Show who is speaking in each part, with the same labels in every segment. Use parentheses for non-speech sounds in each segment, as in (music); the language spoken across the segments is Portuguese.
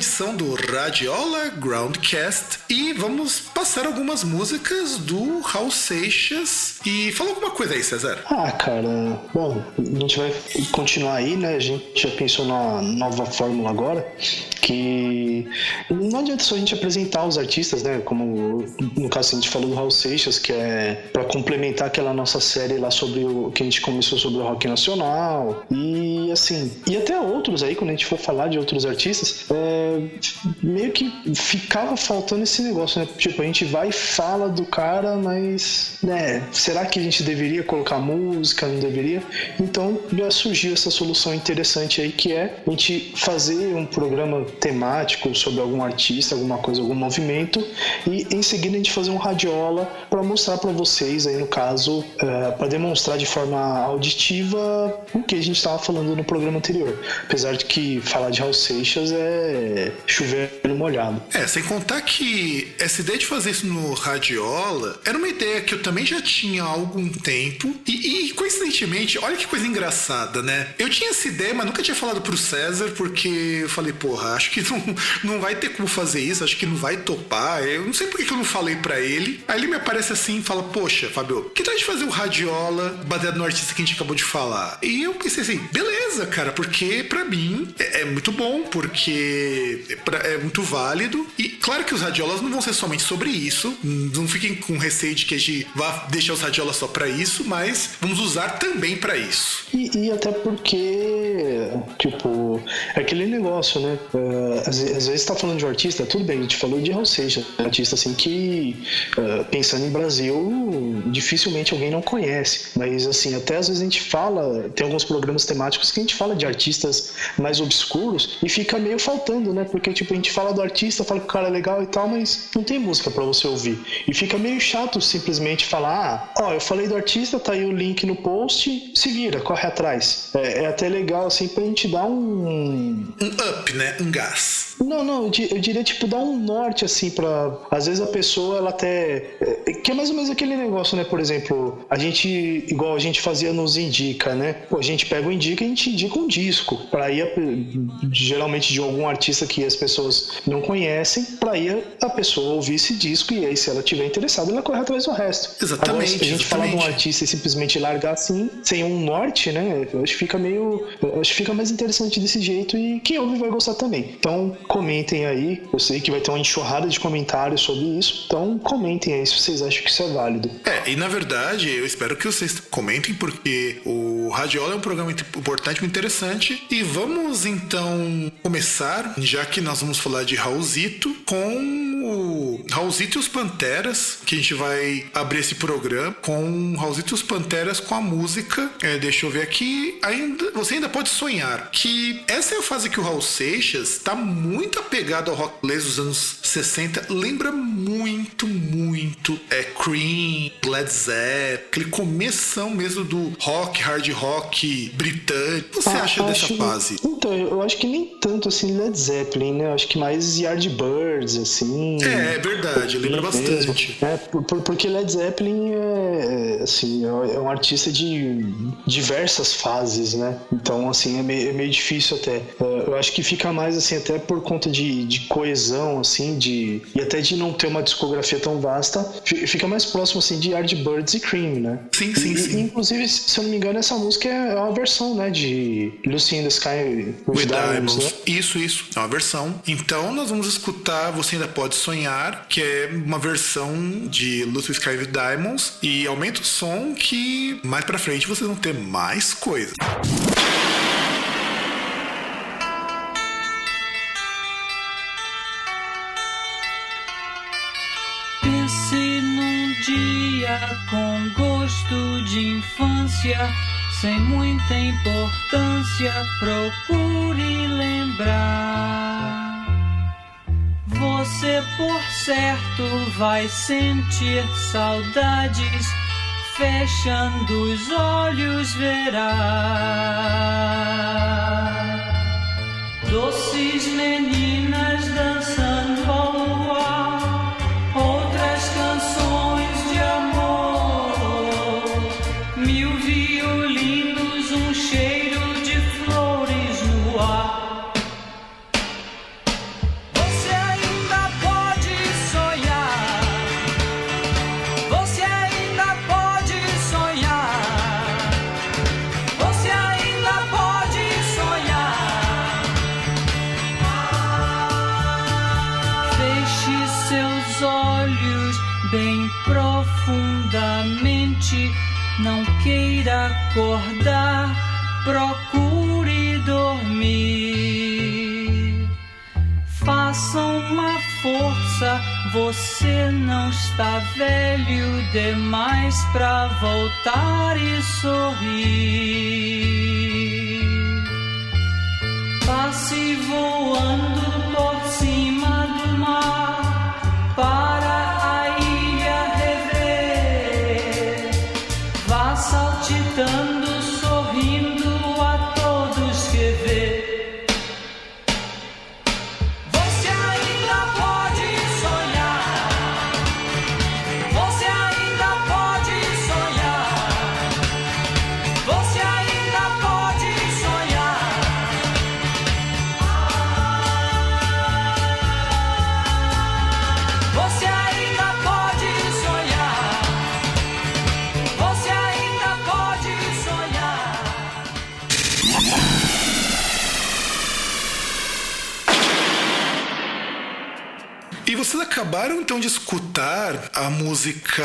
Speaker 1: edição do Radiola Groundcast e vamos passar algumas músicas do Raul Seixas. E fala alguma coisa aí, César.
Speaker 2: Ah, cara, bom, a gente vai continuar aí, né? A gente já pensou na nova fórmula agora, que não adianta só a gente apresentar os artistas, né? Como no caso a gente falou do Raul Seixas, que é para complementar aquela nossa série lá sobre o que a gente começou sobre o rock nacional. E assim, e até outros aí, quando a gente for falar de outros artistas, é, meio que ficava faltando esse negócio, né? Tipo, a gente vai e fala do cara, mas, né, será que a gente deveria colocar música? Não deveria? Então já surgiu essa solução interessante aí que é a gente fazer um programa temático sobre algum artista, alguma coisa, algum movimento e em seguida a gente fazer um radiola para mostrar para vocês aí no caso, uh, é, para demonstrar de forma auditiva o que a gente estava falando no programa anterior. Apesar de que falar de Raul Seixas é chover no molhado.
Speaker 1: É, sem contar que essa ideia de fazer isso no Radiola era uma ideia que eu também já tinha há algum tempo. E, e coincidentemente, olha que coisa engraçada, né? Eu tinha essa ideia, mas nunca tinha falado pro César, porque eu falei, porra, acho que (laughs) não, não vai ter como fazer isso, acho que não vai topar. Eu não sei por que eu não falei para ele. Aí ele me aparece assim e fala, poxa, Fábio, que tal de fazer o Radiola baseado no artista que a gente acabou de falar? E eu pensei assim, beleza, cara, porque para mim é, é, muito bom, porque pra, é, muito válido. E claro que os radiolas não vão ser somente sobre isso. Não fiquem com receio de que a gente vá deixar os radiolas só para isso, mas vamos usar também para isso.
Speaker 2: E, e, até porque, tipo, é aquele negócio, né? Uh, às, às, vezes tá falando de um artista, tudo bem, a gente falou de Raul Seixas, um artista assim que, uh, pensando em Brasil, dificilmente alguém não conhece. Mas assim, até às vezes a gente fala, tem alguns programas temáticos que a gente fala de artistas mais obscuros e fica meio faltando, né? Porque, tipo, a gente fala do artista, fala que o cara é legal e tal, mas não tem música para você ouvir. E fica meio chato simplesmente falar, ah, ó, eu falei do artista, tá aí o link no post, se vira, corre trás. É, é, até legal, assim, pra gente dar um.
Speaker 1: Um up, né? Um gás.
Speaker 2: Não, não, eu diria, tipo, dar um norte, assim, pra. Às vezes a pessoa, ela até. É, que é mais ou menos aquele negócio, né? Por exemplo, a gente, igual a gente fazia nos Indica, né? Pô, a gente pega o Indica e a gente indica um disco. Pra ir, geralmente, de algum artista que as pessoas não conhecem, pra ir a pessoa ouvir esse disco e aí, se ela tiver interessada, ela corre atrás do resto.
Speaker 1: Exatamente. Agora,
Speaker 2: se a gente falar de um artista e simplesmente largar assim, sem um norte, né? Eu acho que fica meio. Acho que fica mais interessante desse jeito e quem ouve vai gostar também. Então, comentem aí. Eu sei que vai ter uma enxurrada de comentários sobre isso. Então comentem aí se vocês acham que isso é válido.
Speaker 1: É, e na verdade, eu espero que vocês comentem, porque o Radiola é um programa importante e interessante. E vamos então começar, já que nós vamos falar de Raulzito, com o Raulzito e os Panteras, que a gente vai abrir esse programa com Raulzito e os Panteras com a música. É, deixa eu ver aqui. Ainda, você ainda pode sonhar que essa é a fase que o Raul Seixas está muito muito apegado ao rock inglês dos anos 60, lembra muito, muito é Cream, Led Zeppelin, aquele começão mesmo do rock, hard rock britânico. O que você ah, acha dessa fase?
Speaker 2: Então, eu acho que nem tanto assim Led Zeppelin, né? Eu acho que mais Yardbirds, assim.
Speaker 1: É, é verdade, lembra bastante.
Speaker 2: É, por, porque Led Zeppelin é, é, assim, é, é um artista de diversas fases, né? Então, assim, é meio, é meio difícil até. Eu acho que fica mais assim, até por conta de, de coesão, assim, de e até de não ter uma discografia tão vasta, fica mais próximo, assim, de Yardbirds e Cream, né?
Speaker 1: Sim, sim,
Speaker 2: e,
Speaker 1: sim.
Speaker 2: Inclusive, se eu não me engano, essa música é uma versão, né, de Lucy in the Sky
Speaker 1: with, with Diamonds, né? Isso, isso, é uma versão. Então, nós vamos escutar Você Ainda Pode Sonhar, que é uma versão de Lucy Sky with Diamonds, e aumenta o som que mais pra frente vocês vão ter mais coisa.
Speaker 3: Com gosto de infância, sem muita importância, procure lembrar. Você, por certo, vai sentir saudades, fechando os olhos, verá. Doces meninas dançando está velho demais pra voltar e sorrir. Passe voando por cima do mar
Speaker 1: então de escutar a música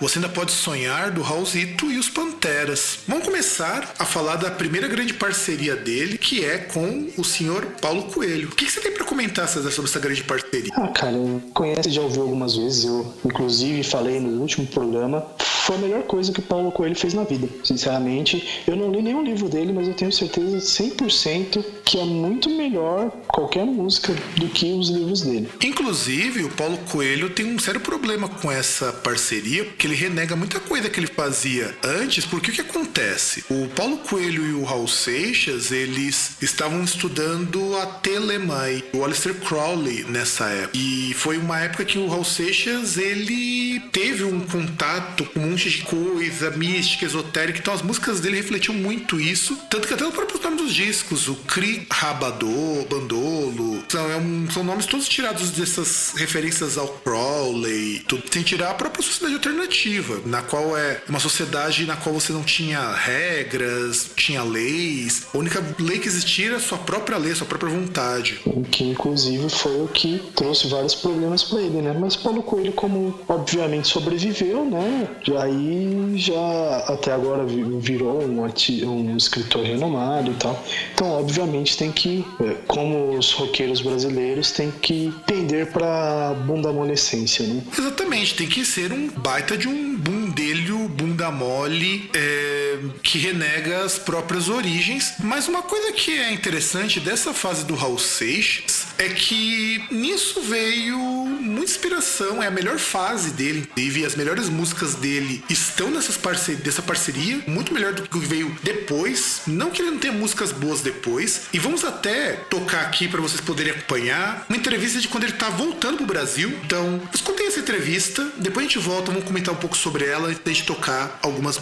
Speaker 1: Você Ainda Pode Sonhar do Raulzito e os Panteras. Vamos começar a falar da primeira grande parceria dele, que é com o senhor Paulo Coelho. O que que você tem para comentar sobre essa grande parceria?
Speaker 2: Ah, cara, eu conheço já ouviu algumas vezes. Eu, inclusive, falei no último programa. Foi a melhor coisa que o Paulo Coelho fez na vida. Sinceramente, eu não li nenhum livro dele, mas eu tenho certeza 100% que é muito melhor qualquer música do que os livros dele.
Speaker 1: Inclusive, o Paulo Coelho tem um sério problema com essa parceria, porque ele renega muita coisa que ele fazia antes, porque o que acontece? O Paulo Coelho e o Raul Seixas, eles estavam estudando a Telemai, o Aleister Crowley nessa época. E foi uma época que o Raul Seixas, ele teve um contato com um monte de coisa mística, esotérica, então as músicas dele refletiam muito isso, tanto que até o próprio nome dos discos, o Cri Rabadô, Bandolo, são, é um- são nomes todos tirados dessas referências ao Crowley, tudo sem tirar a própria sociedade alternativa, na qual é uma sociedade na qual você não tinha regras, tinha leis, a única lei que existia era a sua própria lei, a sua própria vontade.
Speaker 2: O que inclusive foi o que trouxe vários problemas para ele, né? Mas Paulo Coelho, como obviamente sobreviveu, né? Aí já até agora vi- virou um, um escritor renomado e tal. Então, obviamente, tem que, eh, como os roqueiros brasileiros, tem que tender para bunda molescência, né?
Speaker 1: Exatamente, tem que ser um baita de um bundelho, bunda mole, é, que renega as próprias origens. Mas uma coisa que é interessante dessa fase do Raul Seixas é que nisso veio muita inspiração, é a melhor fase dele, inclusive, as melhores músicas dele estão nessas parce dessa parceria, muito melhor do que veio depois. Não que ele não tenha músicas boas depois. E vamos até tocar aqui para vocês poderem acompanhar uma entrevista de quando ele tá voltando pro Brasil. Então, escutem essa entrevista, depois a gente volta, vamos comentar um pouco sobre ela antes da gente tocar algumas.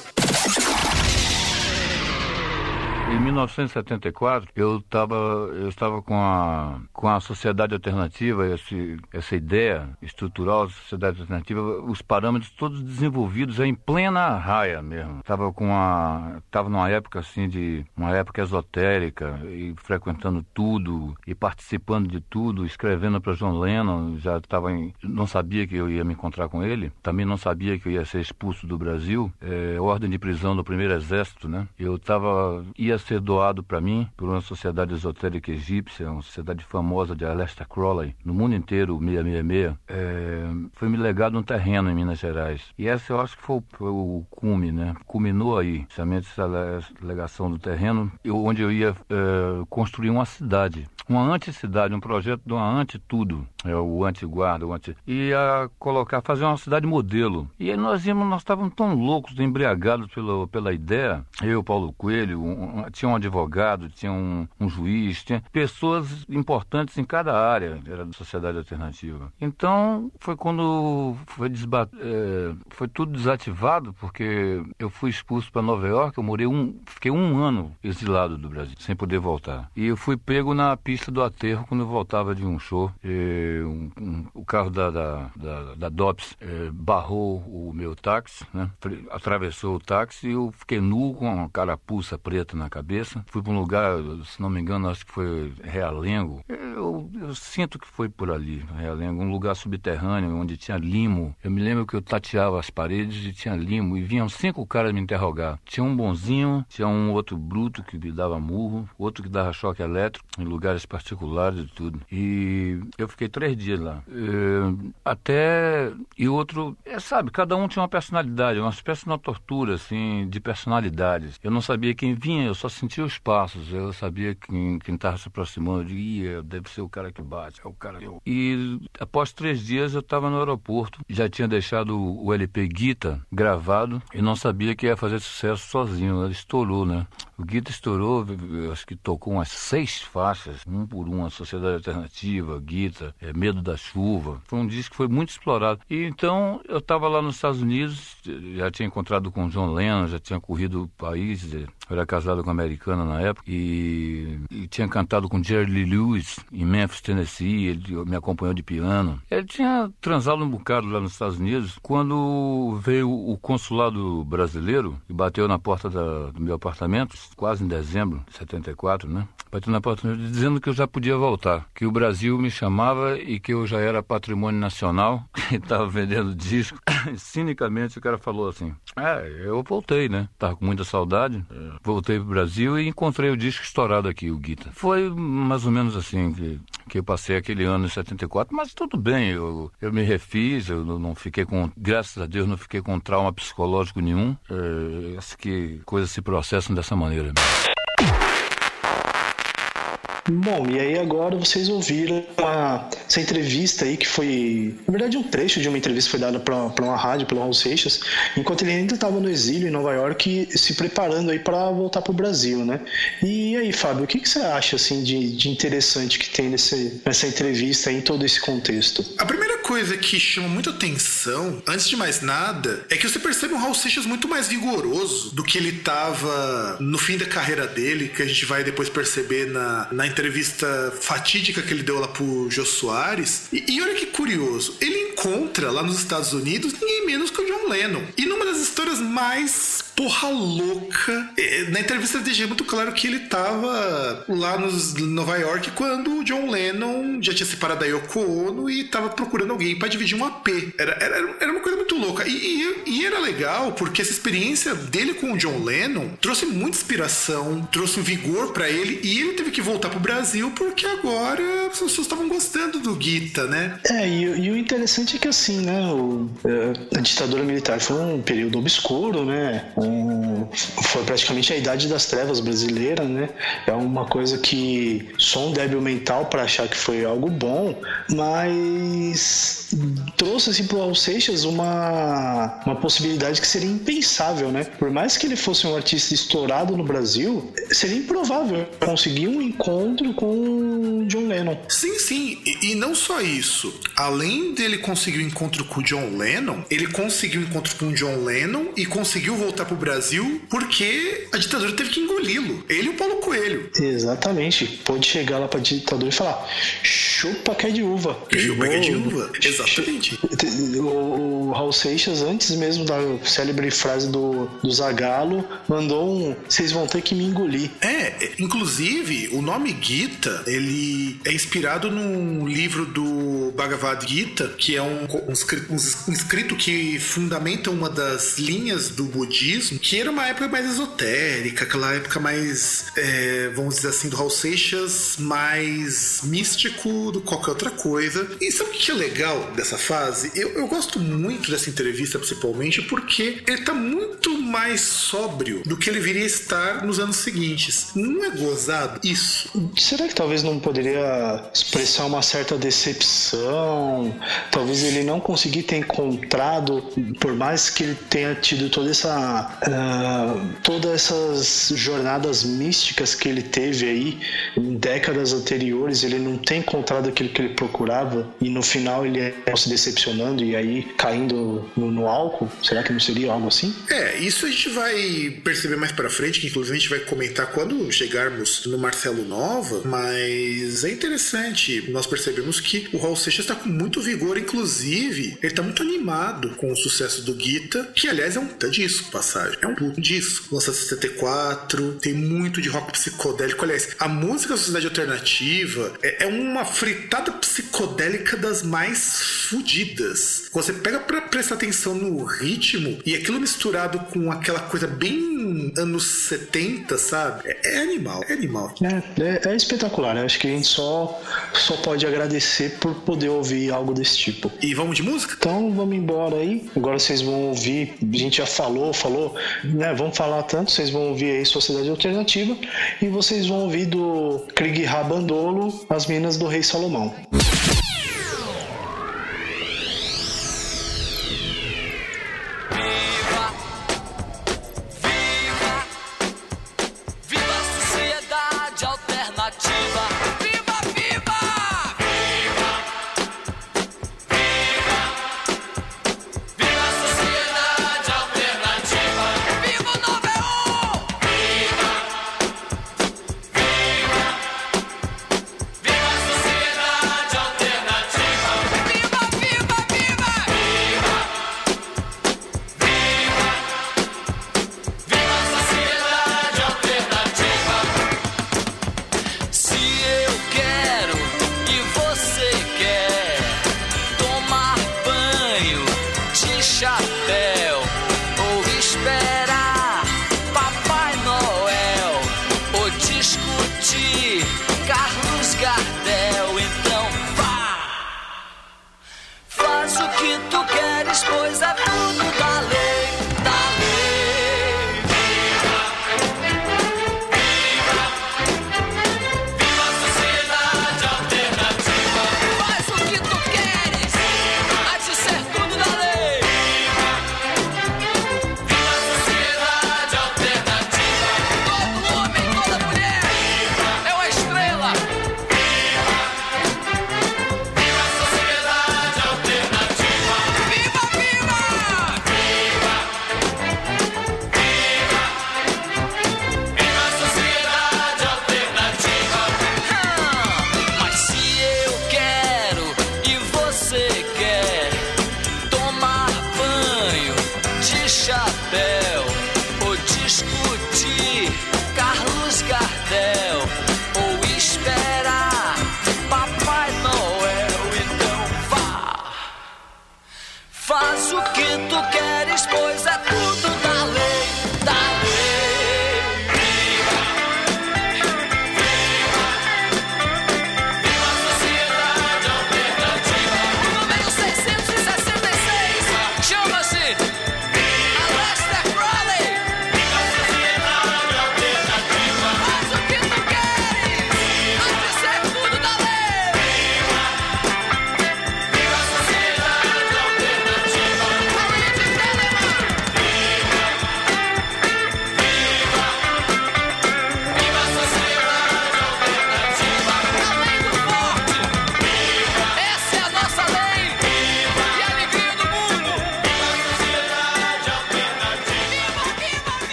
Speaker 4: Em 1974, eu estava eu estava com a com a sociedade alternativa, esse, essa ideia estrutural da sociedade alternativa, os parâmetros todos desenvolvidos em plena raia mesmo. Estava com a estava numa época assim de uma época esotérica e frequentando tudo e participando de tudo, escrevendo para John Lennon, já estava não sabia que eu ia me encontrar com ele, também não sabia que eu ia ser expulso do Brasil, é, ordem de prisão do primeiro exército, né? Eu estava ia ser doado para mim por uma sociedade esotérica egípcia, uma sociedade famosa de Aleister Crowley, no mundo inteiro, o 666. É, foi me legado um terreno em Minas Gerais. E essa eu acho que foi o, o cume, né? Culminou aí, justamente essa le- legação do terreno, onde eu ia é, construir uma cidade. Uma anticidade, um projeto de uma anti-tudo, é o anti-guarda, o anti... ia colocar, fazer uma cidade modelo. E aí nós íamos, nós estávamos tão loucos, embriagados pela, pela ideia, eu, Paulo Coelho, um- tinha um advogado, tinha um, um juiz, tinha pessoas importantes em cada área, era da sociedade alternativa. Então, foi quando foi, desba- é, foi tudo desativado, porque eu fui expulso para Nova York, eu morei um, fiquei um ano exilado do Brasil, sem poder voltar. E eu fui pego na pista do aterro quando eu voltava de um show. E um- um- o carro da, da, da, da DOPS eh, barrou o meu táxi, né? Atravessou o táxi e eu fiquei nu com uma carapuça preta na cabeça. Fui para um lugar, se não me engano, acho que foi Realengo. Eu, eu sinto que foi por ali, Realengo, um lugar subterrâneo onde tinha limo. Eu me lembro que eu tateava as paredes e tinha limo e vinham cinco caras me interrogar. Tinha um bonzinho, tinha um outro bruto que me dava murro, outro que dava choque elétrico em lugares particulares e tudo. E eu fiquei três dias lá. Eh, até. E outro. É, sabe, cada um tinha uma personalidade, uma espécie de uma tortura, assim, de personalidades. Eu não sabia quem vinha, eu só sentia os passos. Eu sabia quem estava se aproximando. Eu digo, "Ih, deve ser o cara que bate, é o cara que. eu-" E após três dias eu estava no aeroporto, já tinha deixado o o LP Guita gravado e não sabia que ia fazer sucesso sozinho. Ele estourou, né? O Guita estourou, acho que tocou umas seis faixas, um por um, a Sociedade Alternativa, Guita, é, Medo da Chuva. Foi um disco que foi muito explorado. E então eu estava lá nos Estados Unidos, já tinha encontrado com o John Lennon, já tinha corrido o país, eu era casado com uma americana na época, e, e tinha cantado com Jerry Lee Lewis em Memphis, Tennessee, ele me acompanhou de piano. Ele tinha transado um bocado lá nos Estados Unidos, quando veio o consulado brasileiro e bateu na porta da- do meu apartamento, quase em dezembro de 74, né? Bateu na porta dizendo que eu já podia voltar, que o Brasil me chamava e que eu já era patrimônio nacional, (laughs) que estava vendendo disco. (coughs) Cinicamente o cara falou assim: É, eu voltei, né? Tava com muita saudade, eh, voltei pro Brasil e encontrei o disco estourado aqui, o Guita. Foi mais ou menos assim que, que eu passei aquele ano em 74, mas tudo bem, eu, eu me refiz, eu não fiquei com, graças a Deus, não fiquei com trauma psicológico nenhum. Eh, acho que coisas se processam dessa maneira.
Speaker 2: Bom, e aí agora vocês ouviram a- essa entrevista aí que foi, na verdade, um trecho de uma entrevista foi dada para uma rádio pelo Raul Seixas, enquanto ele ainda estava no exílio em Nova York, se preparando aí para voltar para o Brasil, né? E aí, Fábio, o que, que você acha assim de, de interessante que tem nesse, nessa entrevista aí, em todo esse contexto?
Speaker 1: A primeira coisa que chama muita atenção, antes de mais nada, é que você percebe um Raul Seixas muito mais vigoroso do que ele tava no fim da carreira dele, que a gente vai depois perceber na, na entrevista fatídica que ele deu lá pro Jô Soares. E, e olha que curioso, ele encontra lá nos Estados Unidos ninguém menos que o John Lennon. E numa das histórias mais porra louca, eh, na entrevista ele deixa muito claro que ele tava lá nos Nova York quando o John Lennon já tinha separado da Yoko Ono e tava procurando alguém pra dividir um AP. Era, era, era uma coisa muito louca. E, e- e era legal porque essa experiência dele com o John Lennon trouxe muita inspiração, trouxe um vigor pra ele e ele teve que voltar pro Brasil porque agora as pessoas estavam gostando do Guita, né?
Speaker 2: É, e, e o interessante é que assim, né, o- é, a ditadura militar foi um período obscuro, né, um- foi praticamente a idade das trevas brasileira, né, é uma coisa que só um débil mental para achar que foi algo bom, mas trouxe assim pro Raul Seixas uma, uma possibilidade que seria impensável, né, por mais que ele fosse um artista estourado no Brasil, seria improvável conseguir um encontro com o John Lennon.
Speaker 1: Sim, sim, e, e não só isso. Além dele conseguir o encontro com o John Lennon, ele conseguiu o encontro com o John Lennon e conseguiu voltar pro Brasil porque a ditadura teve que engoli-lo. Ele e o Paulo Coelho.
Speaker 2: Exatamente. Pode chegar lá pra ditadura e falar: chupa que é de uva.
Speaker 1: Chupa que é de uva. Exatamente.
Speaker 2: O, o Raul Seixas, antes mesmo da célebre frase do, do Zagalo, mandou um: vocês vão ter que me engolir.
Speaker 1: É, inclusive, o nome Gita, ele é inspirado num livro do Bhagavad Gita, que é um, um um escrito que fundamenta uma das linhas do budismo, que era uma época mais esotérica, aquela época mais, é, vamos dizer assim, do Raul Seixas, mais místico do que qualquer outra coisa. E sabe o que é legal dessa fase? Eu, eu gosto muito dessa entrevista, principalmente, porque ele tá muito mais sóbrio do que ele viria a estar nos anos seguintes. Não é gozado isso?
Speaker 2: Será que talvez não poderia expressar uma certa decepção? Talvez ele não conseguir ter encontrado, por mais que ele tenha tido toda essa
Speaker 5: ah, todas essas jornadas místicas que ele teve aí em décadas anteriores, ele não tem encontrado aquilo que ele procurava e no final ele é se decepcionando e aí caindo no, no álcool? Será que não seria algo assim?
Speaker 1: É, isso a gente vai perceber mais pra frente, que inclusive a gente vai comentar quando chegarmos no Marcelo Nova, mas é interessante, nós percebemos que o Raul Seixas tá com muito vigor, inclusive, ele tá muito animado com o sucesso do Guita, que aliás é um puta disco, passagem, é um puta disco, lançado em 74, tem muito de rock psicodélico, aliás, a música da Sociedade Alternativa é, é uma fritada psicodélica das mais fudidas. Você pega pra prestar atenção no ritmo e aquilo misturado com aquela coisa bem anos 70, sabe? É, é animal, é animal.
Speaker 5: É, é, é espetacular, né? Acho que a gente só, só pode agradecer por poder ouvir algo desse tipo.
Speaker 1: E vamos de música?
Speaker 5: Então vamos embora aí. Agora vocês vão ouvir, a gente já falou, falou, né? Vamos falar tanto, vocês vão ouvir aí Sociedade Alternativa e vocês vão ouvir do Krieg Rabandolo, As Minas do Rei Salomão.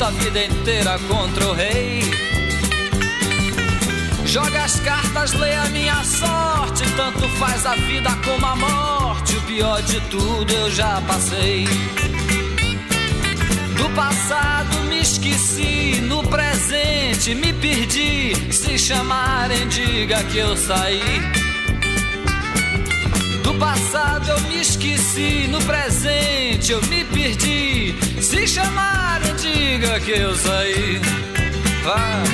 Speaker 5: Luta a vida inteira contra o rei. Joga as cartas, lê a minha sorte. Tanto faz a vida como a morte. O pior de tudo eu já passei. Do passado me esqueci, no presente me perdi. Se chamarem, diga que eu saí. Do passado eu me esqueci, no presente eu me perdi. Se chamarem, diga que eu saí. Vai.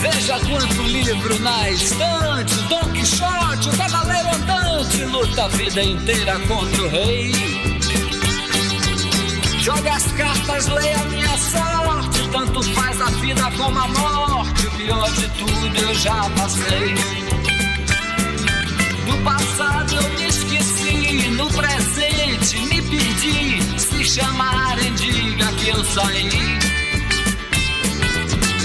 Speaker 5: Veja quanto livro na estante. Dom Quixote, o cavaleiro andante, luta a vida inteira contra o rei. Joga as cartas, leia a minha sorte. Tanto faz a vida como a morte. O pior de tudo eu já passei. No passado eu me esqueci, no presente me perdi. Se chamarem, diga que eu saí.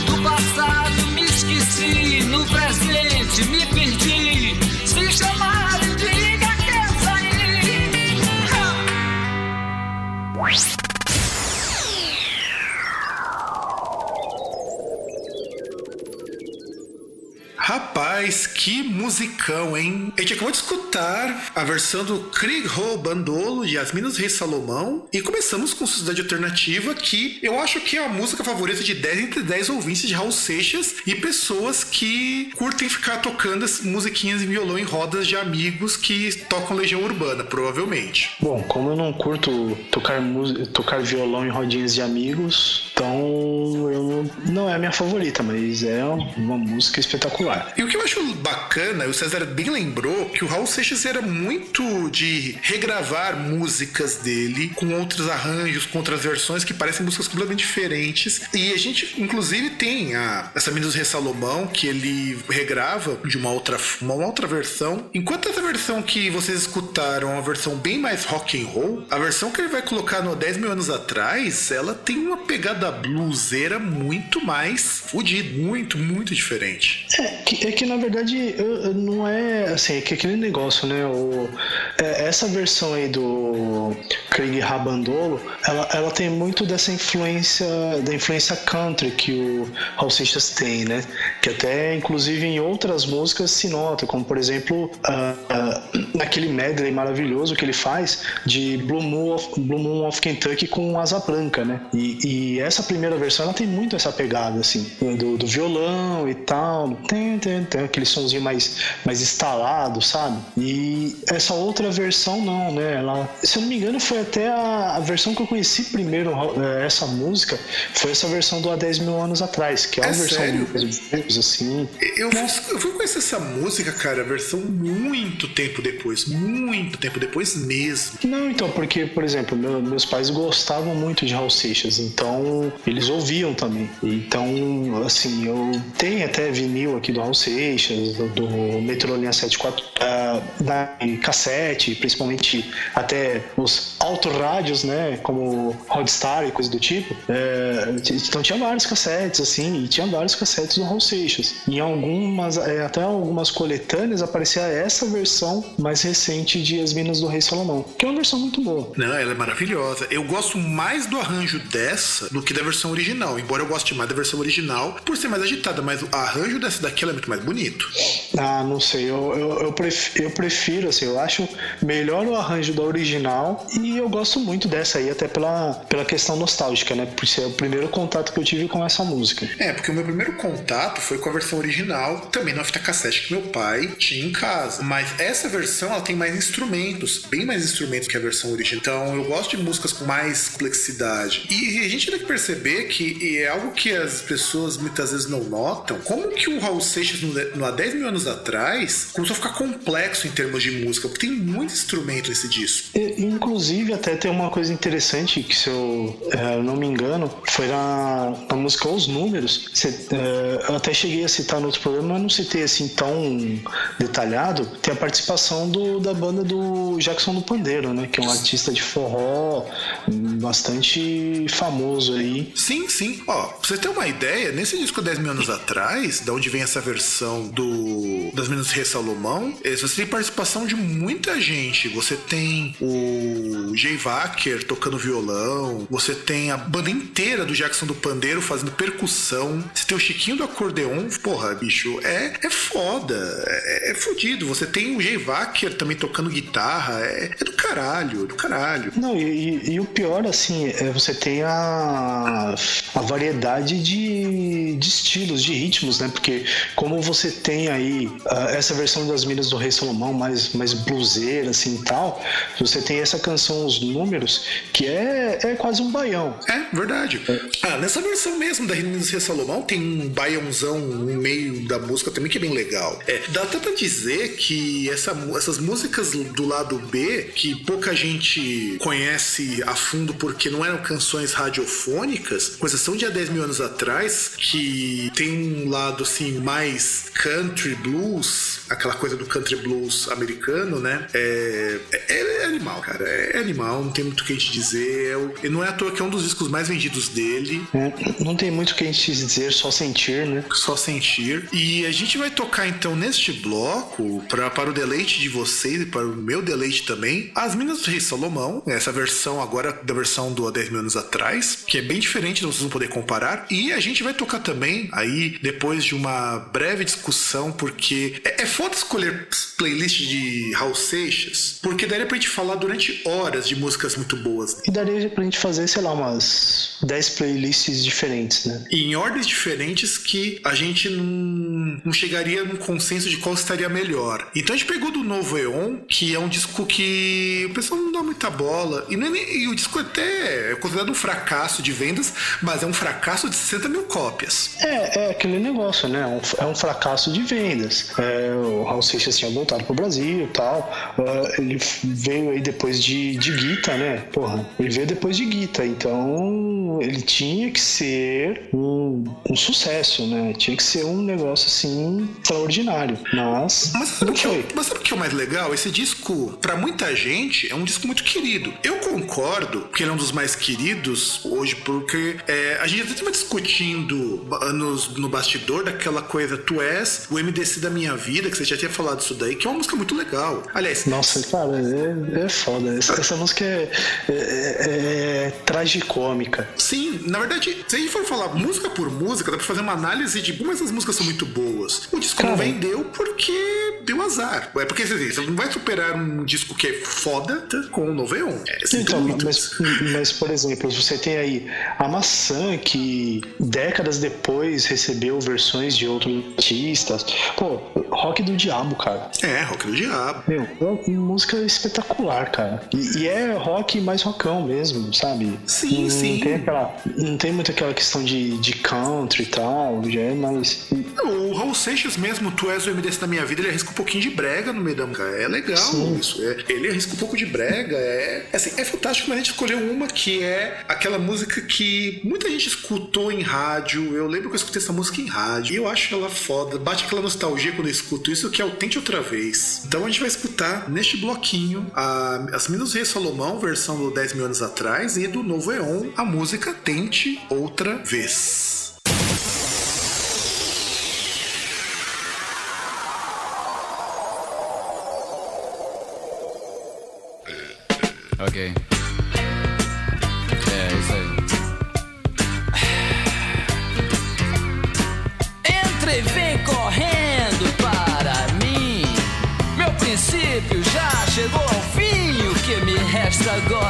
Speaker 5: Do passado me esqueci, no presente me perdi.
Speaker 1: Rapaz, que musicão, hein? A gente acabou de escutar a versão do Krieg Ho Bandolo de As Minas Rei Salomão e começamos com Sociedade Alternativa, que eu acho que é a música favorita de 10 entre 10 ouvintes de Raul Seixas e pessoas que curtem ficar tocando as musiquinhas em violão em rodas de amigos que tocam Legião Urbana, provavelmente.
Speaker 2: Bom, como eu não curto tocar, tocar violão em rodinhas de amigos, então eu não é a minha favorita, mas é uma música espetacular.
Speaker 1: E o que eu acho bacana, o César bem lembrou que o Raul Seixas era muito de regravar músicas dele com outros arranjos, com outras versões que parecem músicas completamente diferentes. E a gente, inclusive, tem a, essa Minas Rei Salomão que ele regrava de uma outra, uma outra versão. Enquanto essa versão que vocês escutaram é uma versão bem mais rock and roll, a versão que ele vai colocar no 10 mil anos atrás, ela tem uma pegada bluseira muito mais fodida, muito, muito diferente.
Speaker 2: É é que, na verdade eu- eu não é assim, é que aquele negócio, né? O, é, essa versão aí do Craig Rabandolo, ela, ela tem muito dessa influência, da influência country que o Raul Seixas tem, né? Que até, inclusive, em outras músicas se nota, como por exemplo, ah, ah, naquele medley maravilhoso que ele faz de Blue Moon of, Blue Moon of Kentucky com Asa Branca, né? E, e essa primeira versão, ela tem muito essa pegada, assim, do, do violão e tal, tem, tem, tem aquele sonzinho mais, mais instalado, sabe? E essa outra versão não, né? Ela, se eu não me engano, foi até a, a versão que eu conheci primeiro, eh, essa música, foi essa versão do Há 10 mil anos atrás, que é
Speaker 1: É
Speaker 2: uma versão
Speaker 1: sério?
Speaker 2: mais assim.
Speaker 1: Eu, fui- eu fui conhecer essa música, cara, a versão muito tempo depois. Muito tempo depois mesmo.
Speaker 2: Não, então, porque, por exemplo, meu- meus pais gostavam muito de Raul Seixas, então eles ouviam também. Então, assim, eu tenho até vinil aqui do Raul Seixas, do, do Linha 74, ah, na em cassete, principalmente até os autorádios, né, como Rodstar e coisa do tipo. T- então tinha vários cassetes, assim, e tinha vários cassetes do Raul Seixas. Em algumas, é, até algumas coletâneas aparecia essa versão mais recente de As Minas do Rei Salomão, que é uma versão muito boa.
Speaker 1: Não, ela é maravilhosa. Eu gosto mais do arranjo dessa do que da versão original. Embora eu goste mais da versão original por ser mais agitada, mas o arranjo dessa daqui é muito mais bonito.
Speaker 2: Ah, não sei, eu, eu, eu, prefiro, eu prefiro, assim, eu acho melhor o arranjo da original e eu gosto muito dessa aí, até pela, pela questão nostálgica, né? Por ser o primeiro contato que eu tive com essa música.
Speaker 1: É, porque o meu primeiro contato foi com a versão original, também na fita cassete que meu pai tinha em casa. Mas essa versão ela tem mais instrumentos, bem mais instrumentos que a versão original. Então eu gosto de músicas com mais complexidade. E a gente tem que perceber que é algo que as pessoas muitas vezes não notam. Como que o Raul Seixas, no, há 10 mil anos atrás, começou a ficar complexo em termos de música, porque tem muito instrumento nesse disco.
Speaker 2: E, inclusive, até tem uma coisa interessante que, se eu eh, não me engano, foi na, na música Os Números. Cê, eu até cheguei a citar no outro programa, mas não citei assim tão detalhado. Tem a participação do, da banda do Jackson do Pandeiro, né? Que é um artista de forró, bastante famoso aí.
Speaker 1: Sim, sim. Ó, pra você ter uma ideia, nesse disco 10 mil anos atrás, da onde vem essa versão do das Minas Rei Salomão, eh, você tem participação de muita gente. Você tem o Jay Wacker tocando violão, você tem a banda inteira do Jackson do Pandeiro fazendo percussão, você tem o Chiquinho do acordeon, porra, bicho, é, é foda, é, é fodido. Você tem o Jay Wacker também tocando guitarra, é, é do caralho, é do caralho.
Speaker 2: Não, e, e- e o pior, assim, é você tem a, a variedade de, de estilos, de ritmos, né? Porque como você tem aí ah, essa versão das Minas do Rei Salomão mais, mais bluseira, assim e tal, você tem essa canção Os Números, que é, é quase um baião.
Speaker 1: É, verdade. Ah, nessa versão mesmo da Renan Rei Salomão tem um baiãozão no meio da música também que é bem legal. É, dá até pra dizer que essa, essas músicas do lado B, que pouca gente conhece a fundo porque não eram canções radiofônicas, com exceção de há 10 mil anos atrás, que tem um lado assim mais country blues, aquela coisa do country blues americano, né? É, é, é animal, cara. É animal, não tem muito o que a gente dizer. É o- E não é à toa que é um dos discos mais vendidos dele.
Speaker 2: Não tem muito o que a gente dizer, só sentir, né?
Speaker 1: Só sentir. E a gente vai tocar então neste bloco, pra, para o deleite de vocês e para o meu deleite também, As Minas do Rei Salomão, essa versão agora da versão do há 10 mil anos atrás, que é bem diferente, vocês vão poder comparar. E a gente vai tocar também, aí, depois de uma breve discussão, porque é, é foda escolher playlist de Raul Seixas, porque daria pra gente falar durante horas de músicas muito boas.
Speaker 2: E daria pra gente fazer, sei lá, umas 10 playlists diferentes, né?
Speaker 1: E em ordens diferentes que a gente não, não chegaria num consenso de qual estaria melhor. Então a gente pegou do Novo Eon, que é um disco que o pessoal não dá muita bola. E, não é nem- e o disco até é considerado um fracasso de vendas, mas é um fracasso de 60 mil cópias.
Speaker 2: É, é aquele negócio, né? Um- É um fracasso de vendas. É, o Raul Seixas tinha voltado pro Brasil e tal. Ah, ele veio aí depois de, de Guita, né? Porra, ele veio depois de Guita. Então ele tinha que ser um, um sucesso, né? Tinha que ser um negócio assim extraordinário. Mas,
Speaker 1: Mas sabe,
Speaker 2: não
Speaker 1: que é,
Speaker 2: foi.
Speaker 1: o- mas sabe o que é o mais legal? Esse disco, pra muita gente, é um disco muito querido. Eu concordo que ele é um dos mais queridos hoje, porque é, a gente até estava discutindo ba- nos- no bastidor daquela coisa Tu és o MDC da minha vida, que você já tinha falado isso daí, que é uma música muito legal. Aliás,
Speaker 2: Nossa, cara, é, é foda. Essa, essa música é, é, é- é tragicômica.
Speaker 1: Sim, na verdade, se a gente for falar música por música, dá pra fazer uma análise de como essas músicas são muito boas. O disco não vendeu porque deu azar. É porque assim, você não vai superar um disco que é foda com o Noveon. É, sinto
Speaker 2: Então, mas, mas, por exemplo, você tem aí a maçã que décadas depois recebeu versões de outros artistas. Pô, rock do diabo, cara.
Speaker 1: É, rock do diabo.
Speaker 2: Meu, é música espetacular, cara. E, e é rock mais rockão mesmo, sabe?
Speaker 1: Sim,
Speaker 2: não
Speaker 1: sim.
Speaker 2: Tem aquela, não tem muito aquela questão de, de country e tal, já é mais.
Speaker 1: O Raul Seixas mesmo, Tu és o MDC da minha vida, ele arrisca um pouquinho de brega no meio da música. É legal
Speaker 2: Sim.
Speaker 1: isso. É, ele arrisca um pouco de brega. É, assim, é fantástico, mas a gente escolheu uma que é aquela música que muita gente escutou em rádio. Eu lembro que eu escutei essa música em rádio. E eu acho ela foda. Bate aquela nostalgia quando eu escuto isso, que é o Tente Outra Vez. Então a gente vai escutar neste bloquinho a, as Minas Rei Salomão, versão do 10 mil anos atrás, e do Novo Eon, a música Tente Outra Vez.
Speaker 6: Ok. É, isso aí.
Speaker 3: Entre e vem correndo para mim. Meu princípio já chegou ao fim. O que me resta agora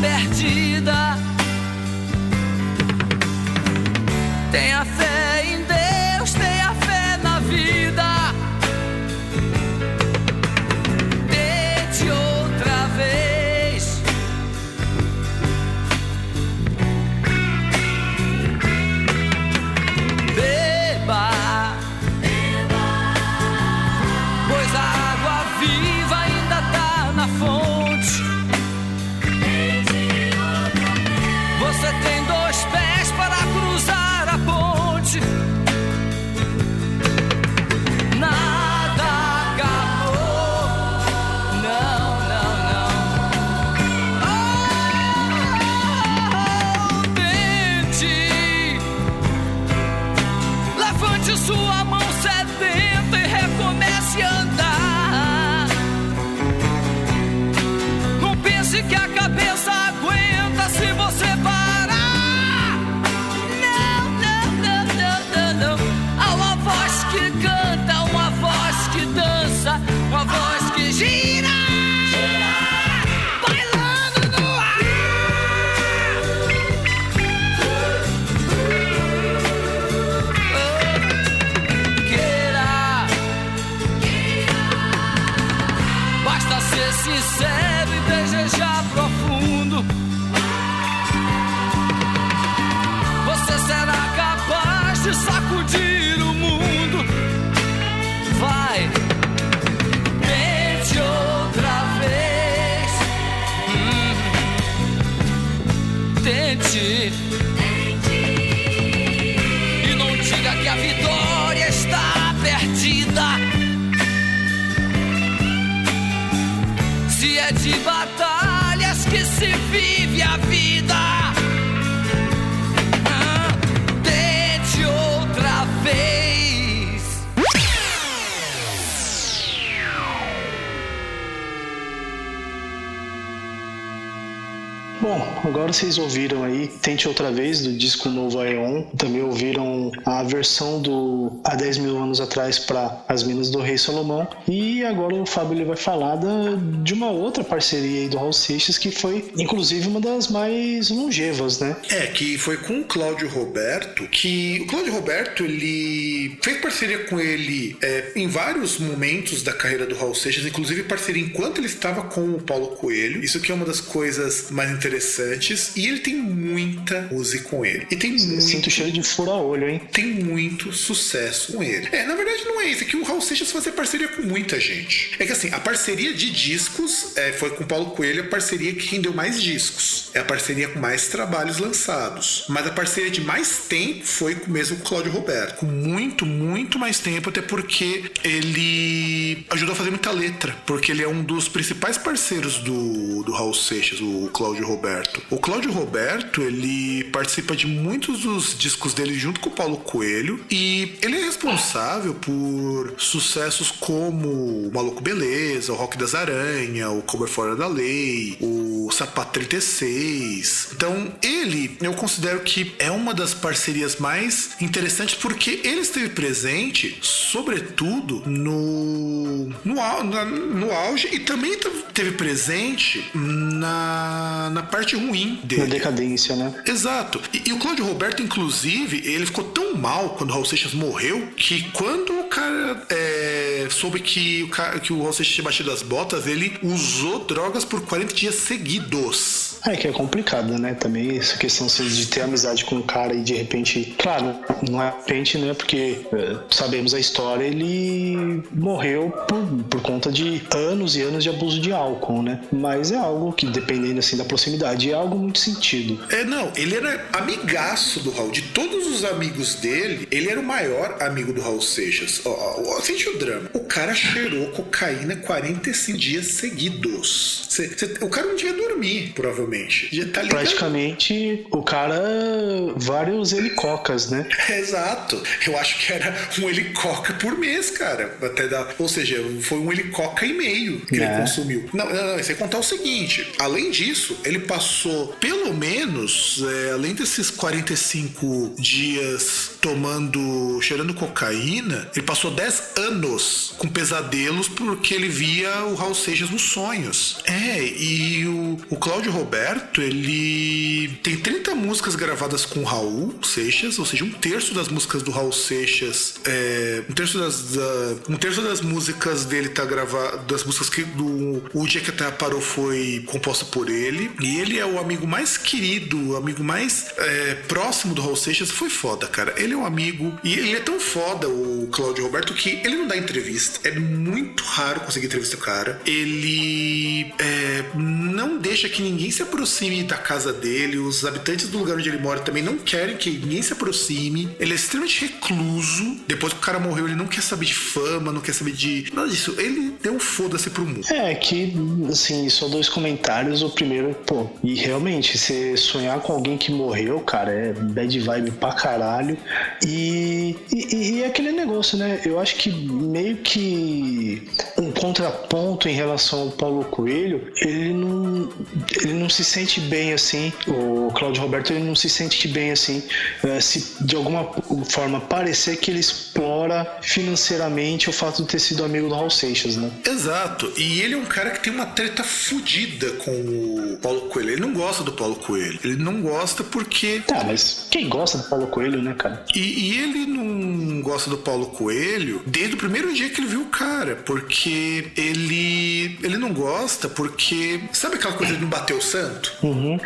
Speaker 5: perdida. Tenha fé.
Speaker 2: agora vocês ouviram aí Tente Outra Vez, do disco novo Aeon. Também ouviram a versão do Há 10 mil anos atrás para As Minas do Rei Salomão. E agora o Fábio ele vai falar da, de uma outra parceria aí do Raul Seixas, que foi inclusive uma das mais longevas, né?
Speaker 1: É, que foi com o Cláudio Roberto, que o Cláudio Roberto ele fez parceria com ele é, em vários momentos da carreira do Raul Seixas, inclusive parceria enquanto ele estava com o Paulo Coelho. Isso que é uma das coisas mais interessantes antes e ele tem muita use com ele. E tem muito.
Speaker 2: Sinto cheiro de fura-olho, hein?
Speaker 1: Tem muito sucesso com ele. É, na verdade não é isso. É que o Raul Seixas fazia parceria com muita gente. É que assim, a parceria de discos é, foi com o Paulo Coelho a parceria que rendeu mais discos. É a parceria com mais trabalhos lançados. Mas a parceria de mais tempo foi com mesmo com o Cláudio Roberto. Com muito, muito mais tempo, até porque ele ajudou a fazer muita letra. Porque ele é um dos principais parceiros do, do Raul Seixas, o Cláudio Roberto. O Cláudio Roberto, ele participa de muitos dos discos dele junto com o Paulo Coelho. E ele é responsável por sucessos como o Maluco Beleza, o Rock das Aranha, o Cover Fora da Lei, o Sapato 36. Então, ele, eu considero que é uma das parcerias mais interessantes porque ele esteve presente, sobretudo, no, no, no auge e também teve presente na, na parte ruim
Speaker 2: Na
Speaker 1: dele.
Speaker 2: decadência, né?
Speaker 1: Exato. E, e o Cláudio Roberto, inclusive, ele ficou tão mal quando o Raul Seixas morreu que quando o cara é, soube que o, cara, que o Raul Seixas tinha batido as botas, ele usou drogas por 40 dias seguidos.
Speaker 2: É que é complicado, né? Também essa questão assim, de ter amizade com o cara e de repente, claro, não é de repente, né? Porque é, sabemos a história, ele morreu por, por conta de anos e anos de abuso de álcool, né? Mas é algo que, dependendo assim da proximidade, é algo muito sentido.
Speaker 1: É, não, ele era amigaço do Raul. De todos os amigos dele, ele era o maior amigo do Raul Seixas. Ó, ó, ó, sente o drama. O cara cheirou cocaína 45 dias seguidos. Cê- cê- o cara não devia dormir, provavelmente. Já tá ligado.
Speaker 2: Praticamente o cara, vários helicocas, né? (laughs)
Speaker 1: Exato. Eu acho que era um helicoca por mês, cara. Até dar, ou seja, foi um helicoca e meio que ele
Speaker 2: É.
Speaker 1: consumiu. Não, não, não. Sem contar o seguinte: além disso, ele passou pelo menos, é, além desses 45 dias tomando, cheirando cocaína, ele passou 10 anos com pesadelos porque ele via o Raul Seixas nos sonhos. É, e o, o Cláudio Roberto, ele tem 30 músicas gravadas com Raul Seixas, ou seja, um terço das músicas do Raul Seixas, é, um terço das da- um terço das músicas dele tá gravado, das músicas que do o dia que a Terra parou foi composta por ele, e ele é o amigo mais querido, o amigo mais é, próximo do Raul Seixas, foi foda, cara. Ele é um amigo e ele é tão foda o Cláudio Roberto que ele não dá entrevista. É muito raro conseguir entrevista o cara. Ele é, não deixa que ninguém se aproxime da casa dele. Os habitantes do lugar onde ele mora também não querem que ninguém se aproxime. Ele é extremamente recluso. Depois que o cara morreu, ele não quer saber de fama, não quer saber de nada disso. Ele deu um foda-se pro mundo.
Speaker 2: É, que, assim, só dois comentários. O primeiro, pô, e realmente, você sonhar com alguém que morreu, cara, é bad vibe pra caralho. E, e, e é aquele negócio, né? Eu acho que meio que contraponto em relação ao Paulo Coelho, ele não, ele não se sente bem assim. O Cláudio Roberto, ele não se sente bem assim. eh, se de alguma forma parecer que ele explora financeiramente o fato de ter sido amigo do Raul Seixas, né?
Speaker 1: Exato. E ele é um cara que tem uma treta fodida com o Paulo Coelho. Ele não gosta do Paulo Coelho. Ele não gosta porque.
Speaker 2: Tá, mas quem gosta do Paulo Coelho, né, cara?
Speaker 1: E, e ele não gosta do Paulo Coelho desde o primeiro dia que ele viu o cara. Porque ele. Ele não gosta porque. Sabe aquela coisa de não bater o santo?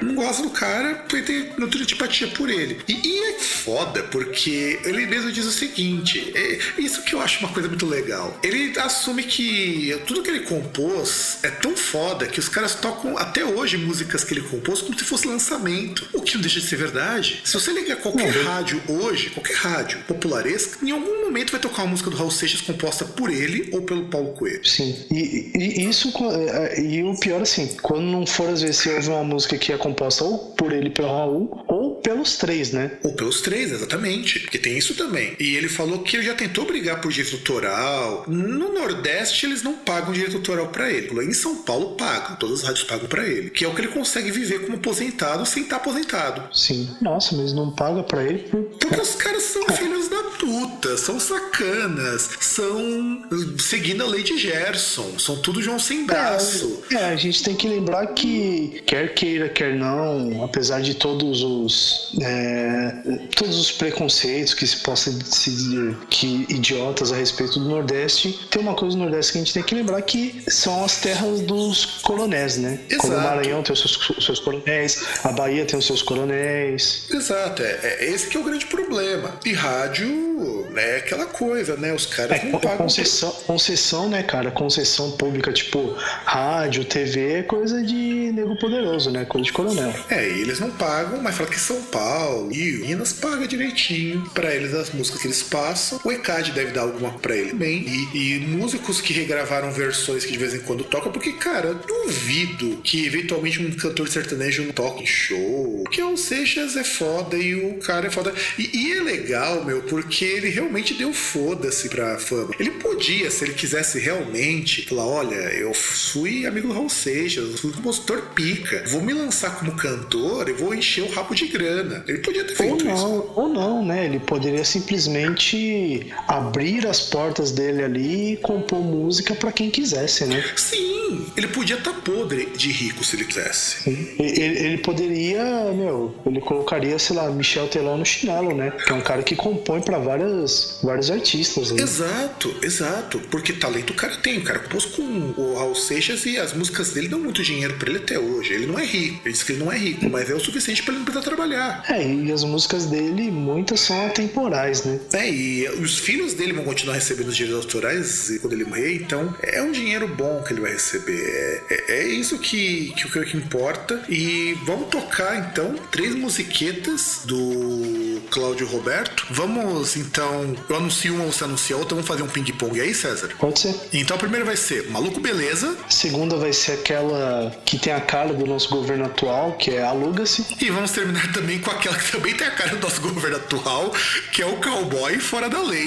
Speaker 1: Não gosta do cara porque tem, tem antipatia por ele. E, e é foda porque ele mesmo diz o seguinte: é, isso que eu acho uma coisa muito legal. Ele assume que tudo que ele compôs é tão foda que os caras tocam até hoje músicas que ele compôs como se fosse lançamento. O que não deixa de ser verdade. Se você ligar qualquer rádio hoje, qualquer rádio popularesca, em algum momento vai tocar uma música do Raul Seixas composta por ele ou pelo Paulo Coelho.
Speaker 2: Sim. E, e- isso. é, é, E o pior, assim, quando não for, às vezes, você ouve uma música que é composta ou por ele pelo Raul, ou pelos três, né?
Speaker 1: Ou pelos três, exatamente. Porque tem isso também. E ele falou que ele já tentou brigar por direito autoral. No Nordeste, eles não pagam direito autoral pra ele. Em São Paulo pagam, todas as rádios pagam pra ele. Que é o que ele consegue viver como aposentado sem estar aposentado.
Speaker 2: Sim. Nossa, mas não paga pra ele por.
Speaker 1: Porque os caras são (laughs) filhos da puta, são sacanas, são seguindo a lei de Gerson, são tudo João sem braço.
Speaker 2: É, a gente tem que lembrar que, quer queira, quer não, apesar de todos os é, todos os preconceitos que se possa se dizer que idiotas a respeito do Nordeste, tem uma coisa no Nordeste que a gente tem que lembrar que são as terras dos coronéis, né? Como o
Speaker 1: Exato.
Speaker 2: Maranhão tem os seus, seus coronéis, a Bahia tem os seus coronéis.
Speaker 1: Exato, é, é esse que é o grande problema. E rádio público é aquela coisa, né? Os caras
Speaker 2: É,
Speaker 1: não pagam.
Speaker 2: concessão, concessão, né, cara? Concessão pública, tipo rádio, TV, é coisa de nego poderoso, né? Coisa de coronel.
Speaker 1: É, eles não pagam, mas fala que São Paulo e Minas paga direitinho pra eles as músicas que eles passam. O ECAD deve dar alguma pra ele bem. E, e músicos que regravaram versões que de vez em quando tocam, porque, cara, duvido que eventualmente um cantor sertanejo não toque show. Porque o Seixas é foda e o cara é foda. E, e é legal, meu, porque ele realmente deu foda-se pra fama. Ele podia, se ele quisesse realmente, falar: olha, eu fui amigo do Raul Seixas, eu fui compositor pica, vou me lançar como cantor e vou encher o rabo de grana. Ele podia ter
Speaker 2: Ou
Speaker 1: feito isso.
Speaker 2: não, ou não, né? Ele poderia simplesmente abrir as portas dele ali e compor música pra quem quisesse, né?
Speaker 1: Sim, ele podia estar podre de rico se ele quisesse.
Speaker 2: Ele, ele poderia, meu, ele colocaria, sei lá, Michel Teló no chinelo, né? Que é um cara que compõe pra várias, vários artistas. Né?
Speaker 1: Exato, exato. Porque talento o cara tem. O cara compôs com o Raul Seixas e as músicas dele dão muito dinheiro pra ele até hoje. Ele não é rico. Ele diz que ele não é rico, mas é o suficiente pra ele não precisar trabalhar.
Speaker 2: É, e as músicas dele, muitas são atemporais, né?
Speaker 1: É, e os filhos dele vão continuar recebendo os direitos autorais quando ele morrer, então é um dinheiro bom que ele vai receber. É, é, é isso que, que, que importa. E vamos tocar então três musiquetas do Cláudio Roberto. Vamos então. Eu anuncio uma, você anuncia outra, vamos fazer um ping-pong aí, César?
Speaker 2: Pode ser.
Speaker 1: Então a primeira vai ser Maluco Beleza.
Speaker 2: A segunda vai ser aquela que tem a cara do nosso governo atual, que é Aluga-se.
Speaker 1: E vamos terminar também com aquela que também tem a cara do nosso governo atual, que é o cowboy fora da lei.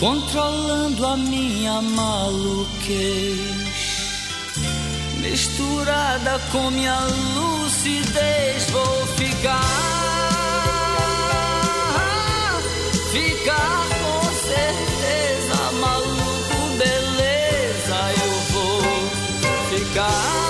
Speaker 3: Controlando a minha maluquez, misturada com minha lucidez, vou ficar, ficar com certeza, maluco, beleza, eu vou ficar.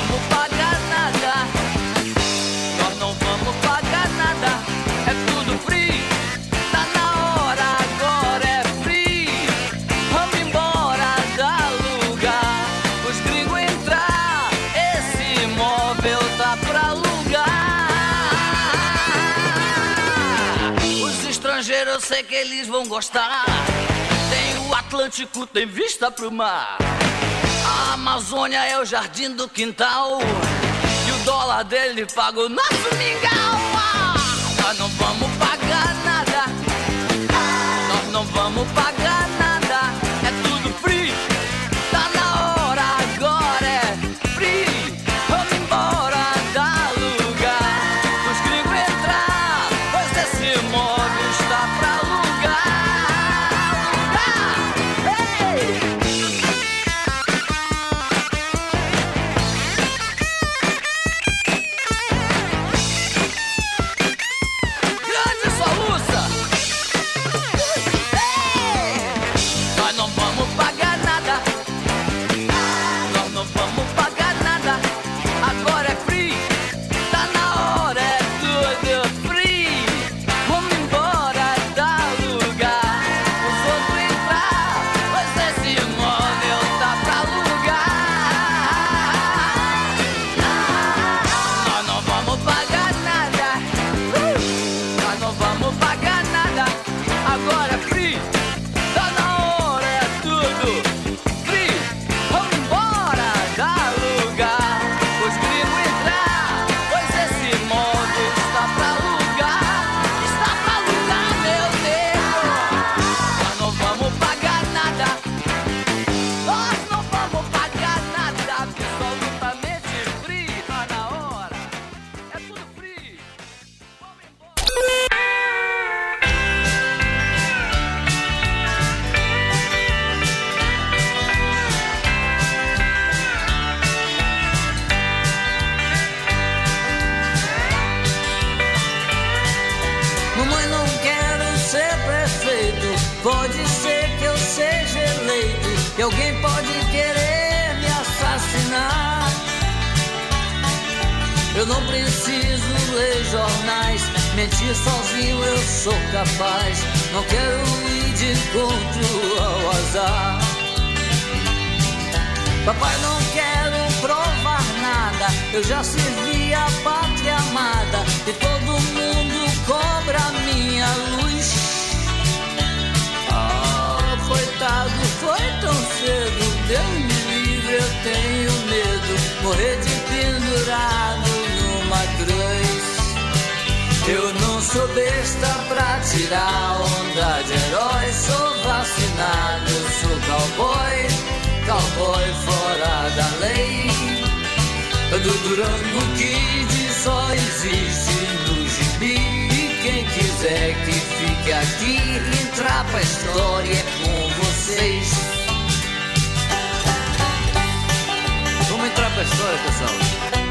Speaker 7: eles vão gostar. Tem o Atlântico, tem vista pro mar. A Amazônia é o jardim do quintal. E o dólar dele paga o nosso mingau. Ah, Nós não vamos pagar nada. Nós não vamos pagar
Speaker 5: Pode ser que eu seja eleito. E alguém pode querer me assassinar. Eu não preciso ler jornais. Mentir sozinho eu sou capaz. Não quero ir de encontro ao azar. Papai, não quero provar nada. Eu já servi a pátria amada. E todo mundo cobra minha luz. Foi tão cedo. Deus me livre, eu tenho medo. Morrer de pendurado numa cruz. Eu não sou besta pra tirar onda de herói. Sou vacinado, sou cowboy, cowboy fora da lei. Do Durango Kid só existe no gibi. E quem quiser que fique aqui, entrar pra história Vamos entrar pra história, pessoal.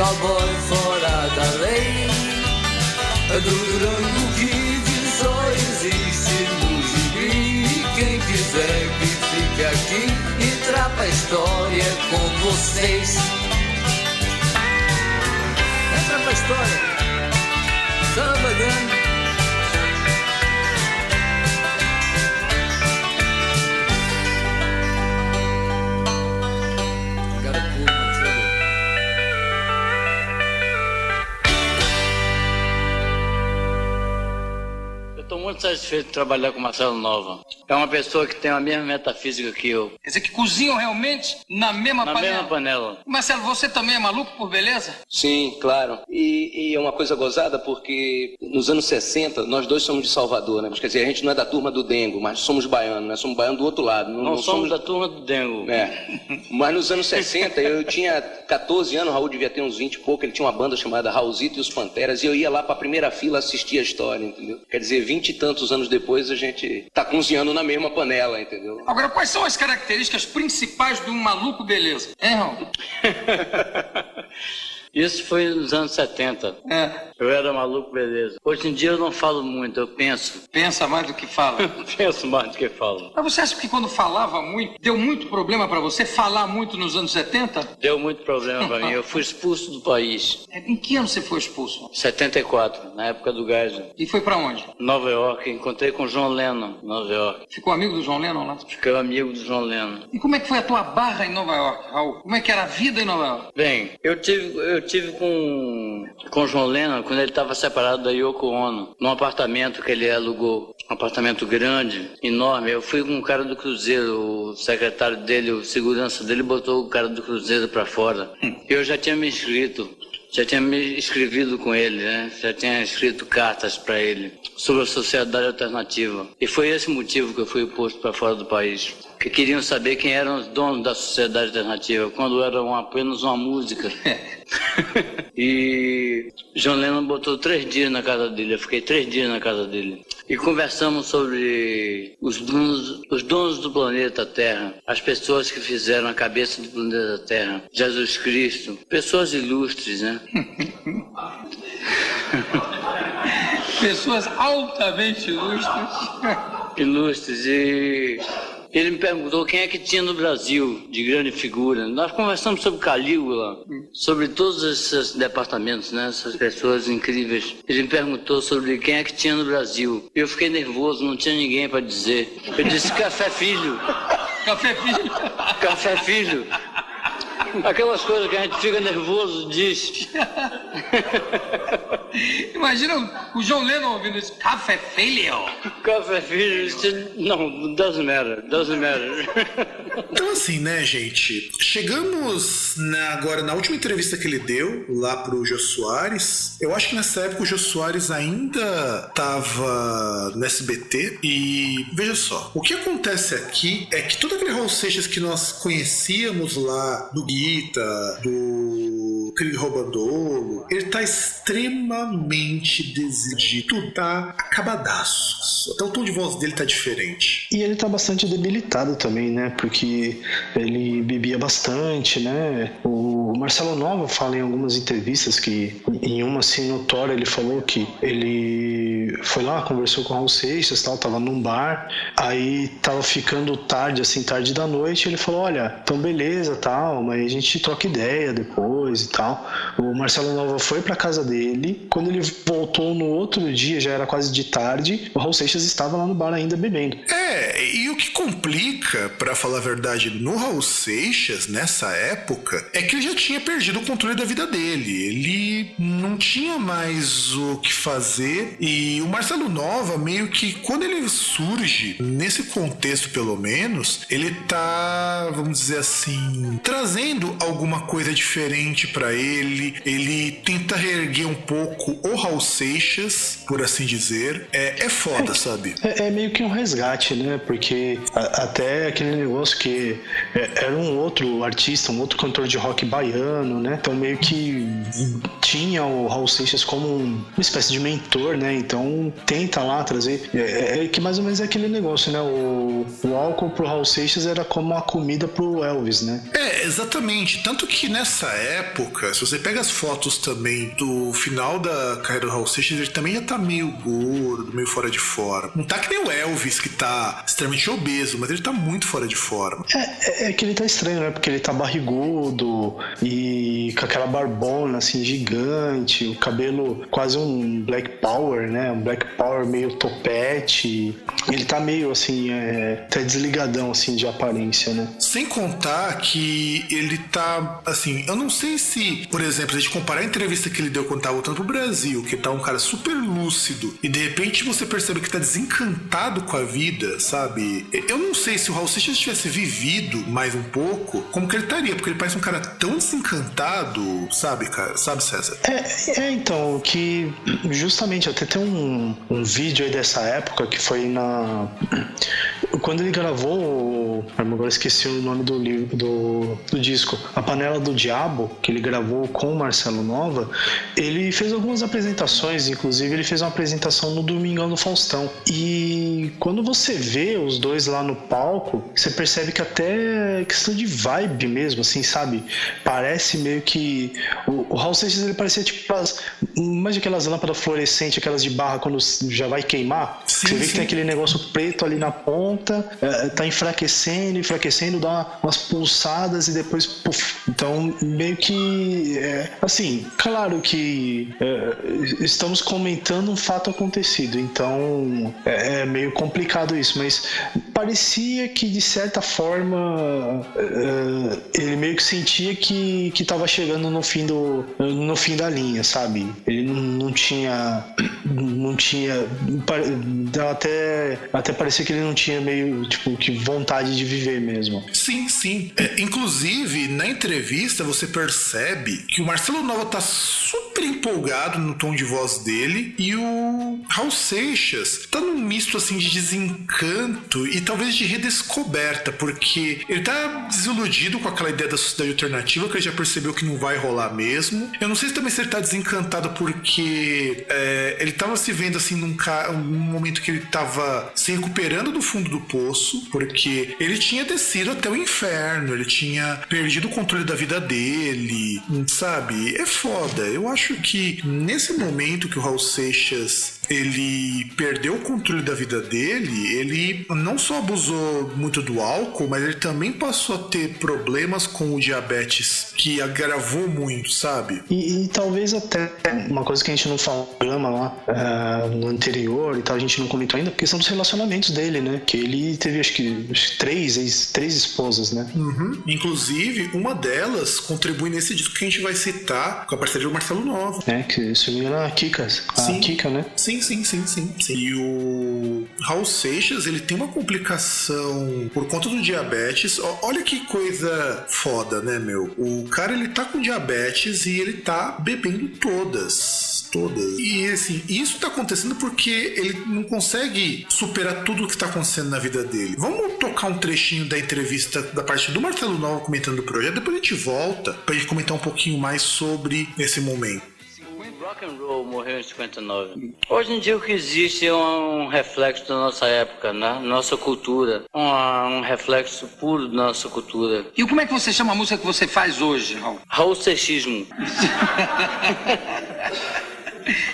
Speaker 8: cowboy fora da lei. Do Durango Kid só existe no gibi. E Quem quiser que fique aqui, entrar pra história com vocês. Entra pra história. Samba grande.
Speaker 5: Satisfeito de trabalhar com o Marcelo Nova. É uma pessoa que tem a mesma metafísica que eu,
Speaker 9: Quer dizer que cozinham realmente na mesma
Speaker 5: na
Speaker 9: panela.
Speaker 5: mesma panela.
Speaker 9: Marcelo, você também é maluco por beleza?
Speaker 10: Sim, claro. E, e é uma coisa gozada porque nos anos 60, nós dois somos de Salvador, né? Mas, Quer dizer, a gente não é da turma do Dengo, mas somos baianos, né? Somos baianos do outro lado.
Speaker 5: Não, somos da turma do Dengo.
Speaker 10: É. Mas nos anos 60, eu tinha 14 anos, o Raul devia ter uns 20 e pouco, ele tinha uma banda chamada Raulzito e os Panteras, e eu ia lá pra primeira fila assistir a história, entendeu? Quer dizer, 20 e tantos anos depois, a gente tá cozinhando na mesma panela, entendeu?
Speaker 9: Agora, quais são as características principais de um maluco beleza? Hein, Raul? (laughs)
Speaker 5: Isso foi nos anos 70.
Speaker 9: É,
Speaker 5: Eu era maluco, beleza. Hoje em dia eu não falo muito, eu penso.
Speaker 9: pensa mais do que fala. (laughs)
Speaker 5: penso mais do que falo.
Speaker 9: Mas você acha que quando falava muito, deu muito problema pra você falar muito nos anos 70?
Speaker 5: Deu muito problema pra mim. Eu fui expulso do país.
Speaker 9: É, Em que ano você foi expulso?
Speaker 5: 74, na época do Geisel.
Speaker 9: E foi pra onde?
Speaker 5: Nova York, encontrei com João Lennon, em Nova York.
Speaker 9: Ficou amigo do João Lennon lá?
Speaker 5: Fiquei amigo do João Lennon.
Speaker 9: E como é que foi a tua barra em Nova York, Raul? Como é que era a vida em Nova York?
Speaker 5: Bem, eu tive, eu tive com, com João Lennon quando ele estava separado da Yoko Ono, num apartamento que ele alugou. Um apartamento grande, enorme. Eu fui com o cara do Cruzeiro, o secretário dele, o segurança dele botou o cara do Cruzeiro para fora. Eu já tinha me inscrito. Já tinha me escrevido com ele, né? Já tinha escrito cartas para ele sobre a sociedade alternativa. E foi esse motivo que eu fui posto para fora do país. Que queriam saber quem eram os donos da sociedade alternativa, quando eram apenas uma música. (laughs) e John Lennon botou três dias na casa dele, eu fiquei três dias na casa dele. E conversamos sobre os donos, os donos do planeta Terra, as pessoas que fizeram a cabeça do planeta Terra, Jesus Cristo, pessoas ilustres, né? (laughs)
Speaker 9: Pessoas altamente ilustres.
Speaker 5: ilustres e ele me perguntou quem é que tinha no Brasil de grande figura. Nós conversamos sobre Calígula, sobre todos esses departamentos, né? essas pessoas incríveis. Ele me perguntou sobre quem é que tinha no Brasil. Eu fiquei nervoso, não tinha ninguém para dizer. Eu disse Café Filho, (laughs)
Speaker 9: Café Filho.
Speaker 5: Café Filho. Aquelas coisas que a gente fica nervoso diz. (laughs)
Speaker 9: Imagina o João Lennon ouvindo isso. Café Filho.
Speaker 5: Café Filho, não, doesn't matter, doesn't matter.
Speaker 1: Então, assim, né, gente? Chegamos na- agora na última entrevista que ele deu lá pro Jô Soares. Eu acho que nessa época o Jô Soares ainda tava no SBT. E veja só, o que acontece aqui é que todo aquele Raul Seixas que nós conhecíamos lá do Guita, do Crig Roubandolo, ele tá extremamente desidido, tá acabadaço. Até o tom de voz dele tá diferente.
Speaker 2: E ele tá bastante debilitado também, né? Porque ele bebia bastante, né? O Marcelo Nova fala em algumas entrevistas que, em uma assim notória, ele falou que ele foi lá, conversou com o Raul Seixas, tal, tava num bar, aí tava ficando tarde, assim, tarde da noite, ele falou, olha, então beleza, tal, mas gente troca ideia depois e tal. O Marcelo Nova foi pra casa dele, quando ele voltou no outro dia, já era quase de tarde, o Raul Seixas estava lá no bar ainda bebendo.
Speaker 1: É, e o que complica, pra falar a verdade, no Raul Seixas, nessa época, é que ele já tinha perdido o controle da vida dele. Ele não tinha mais o que fazer. E o Marcelo Nova, meio que quando ele surge, nesse contexto pelo menos, ele tá, vamos dizer assim, trazendo alguma coisa diferente pra ele. Ele tenta reerguer um pouco o Raul Seixas, por assim dizer. É, é foda, sabe?
Speaker 2: É, é meio que um resgate, né? Porque a- até aquele negócio que é, era um outro artista, um outro cantor de rock baiano, né? Então meio que tinha o Raul Seixas como um- uma espécie de mentor, né? Então tenta lá trazer. É, é que mais ou menos é aquele negócio, né? O, o álcool pro Raul Seixas era como a comida pro Elvis, né?
Speaker 1: É, exatamente. Tanto que nessa época, se você pega as fotos também do final da carreira do Raul Seixas, ele também já tá meio gordo, meio fora de forma. Não tá que nem o Elvis, que tá extremamente obeso, mas ele tá muito fora de forma.
Speaker 2: É, é que ele tá estranho, né? Porque ele tá barrigudo e com aquela barbona assim gigante, o cabelo quase um Black Power, né? Um Black Power meio topete. Ele tá meio assim, é, até desligadão assim de aparência, né?
Speaker 1: Sem contar que ele tá, assim, eu não sei se, por exemplo, a gente comparar a entrevista que ele deu quando tava voltando pro Brasil, que tá um cara super lúcido, e de repente você percebe que tá desencantado com a vida, sabe? Eu não sei se o Raul Seixas tivesse vivido mais um pouco, como que ele estaria, porque ele parece um cara tão desencantado, sabe, cara? Sabe, César?
Speaker 2: É, é, então, que justamente até tem um, um vídeo aí dessa época que foi na. Quando ele gravou. Agora esqueci o nome do livro do, do disco. A Panela do Diabo, que ele gravou com o Marcelo Nova, ele fez algumas apresentações, inclusive ele fez uma apresentação no Domingão do Faustão. E quando você vê os dois lá no palco, você percebe que até é questão de vibe mesmo, assim, sabe? Parece meio que. O, o Raul Seixas ele parecia tipo. As, imagina aquelas lâmpadas fluorescentes, aquelas de barra quando já vai queimar.
Speaker 1: Sim,
Speaker 2: você vê
Speaker 1: sim.
Speaker 2: que tem aquele negócio preto ali na ponta, é, tá enfraquecendo, enfraquecendo, dá uma- umas pulsadas e depois. Puf. Então, meio que. é, assim, claro que é, estamos comentando um fato acontecido, então é, é meio complicado isso, mas parecia que de certa forma é, ele meio que sentia que, que tava chegando no fim do no fim da linha, sabe? Ele não, não tinha não tinha até até parecia que ele não tinha meio tipo que vontade de viver mesmo.
Speaker 1: Sim, sim. É, inclusive, na entrevista você percebe que o Marcelo Nova tá super empolgado no tom de voz dele e o Raul Seixas tá num misto assim de desencanto e talvez de redescoberta, porque ele tá desiludido com aquela ideia da sociedade alternativa que ele já percebeu que não vai rolar mesmo. Eu não sei se também se ele tá desencantado porque é, ele tava se vendo assim num, ca- num momento que ele tava se recuperando do fundo do poço, porque ele tinha descido até o inferno, ele tinha perdido o controle da vida dele, sabe? É foda. Eu acho que nesse momento que o Raul Seixas ele perdeu o controle da vida dele, ele não só abusou muito do álcool, mas ele também passou a ter problemas com o diabetes, que agravou muito, sabe?
Speaker 2: E, e talvez até uma coisa que a gente não falou lá ah, no anterior e tal, a gente não comentou ainda, a questão dos relacionamentos dele, né? Que ele teve acho que, acho que três, ex- três esposas, né?
Speaker 1: Uhum. Inclusive, uma delas contribui nesse disco que a gente vai citar com a parceria do Marcelo Nova.
Speaker 2: É, que se não me engano, a Kika. A
Speaker 1: Sim.
Speaker 2: Kika, né?
Speaker 1: Sim, sim, sim, sim, sim. E o Raul Seixas, ele tem uma complicação por conta do diabetes. Olha que coisa foda, né, meu? O cara, ele tá com diabetes e ele tá bebendo todas. Todas. E assim, isso tá acontecendo porque ele não consegue superar tudo o que tá acontecendo na vida dele. Vamos tocar um trechinho da entrevista da parte do Marcelo Nova comentando o projeto, depois a gente volta pra gente comentar um pouquinho mais sobre esse momento.
Speaker 11: Rock and roll morreu em 59. Hoje em dia o que existe é um reflexo da nossa época, né? Nossa cultura. Um, um reflexo puro da nossa cultura.
Speaker 9: E como é que você chama a música que você faz hoje, Raul?
Speaker 11: Raul Seixismo. (laughs)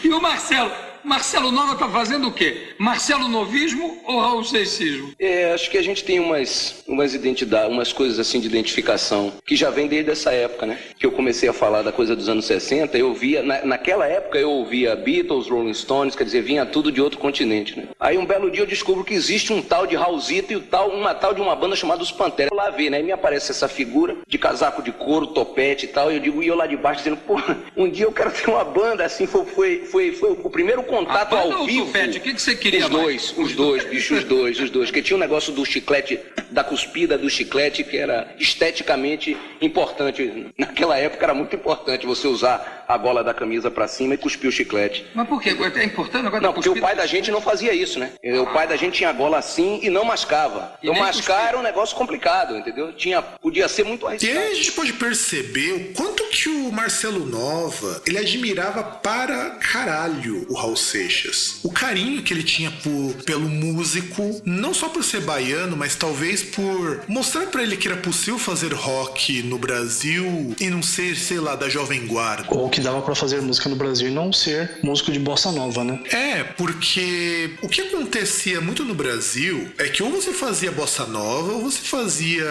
Speaker 9: E o Marcelo? Marcelo Nova tá fazendo o quê? Marcelo Novismo ou Raul Seixismo?
Speaker 10: É, acho que a gente tem umas, umas identidades, umas coisas assim de identificação que já vem desde essa época, né? Que eu comecei a falar da coisa dos anos 60, eu via, na, naquela época eu ouvia Beatles, Rolling Stones, quer dizer, vinha tudo de outro continente, né? Aí um belo dia eu descubro que existe um tal de Raulzito e o tal, uma tal de uma banda chamada Os Panteras. Eu lá vi, né? E me aparece essa figura de casaco de couro, topete e tal, e eu digo, e eu lá de baixo dizendo, pô, um dia eu quero ter uma banda, assim, foi, foi, foi, foi o primeiro contato
Speaker 9: Banda
Speaker 10: ao vivo.
Speaker 9: tufete? O que que você queria
Speaker 10: Os
Speaker 9: mais?
Speaker 10: dois, os dois, bicho, os dois, os dois. Porque tinha um negócio do chiclete, da cuspida do chiclete, que era esteticamente importante. Naquela época era muito importante você usar a gola da camisa pra cima e cuspir o chiclete.
Speaker 9: Mas por quê? É importante agora
Speaker 10: Não, porque o pai da gente não fazia isso, né? O pai da gente tinha a gola assim e não mascava.
Speaker 9: E
Speaker 10: Então mascar
Speaker 9: cuspia.
Speaker 10: era um negócio complicado, entendeu? Tinha, podia ser muito
Speaker 1: E
Speaker 10: arriscado.
Speaker 1: aí a gente pode perceber o quanto que o Marcelo Nova ele admirava para caralho o Raul Seixas. O carinho que ele tinha por, pelo músico, não só por ser baiano, mas talvez por mostrar pra ele que era possível fazer rock no Brasil e não ser, sei lá, da Jovem Guarda.
Speaker 2: Ou que dava pra fazer música no Brasil e não ser músico de bossa nova, né?
Speaker 1: É, porque o que acontecia muito no Brasil é que ou você fazia bossa nova ou você fazia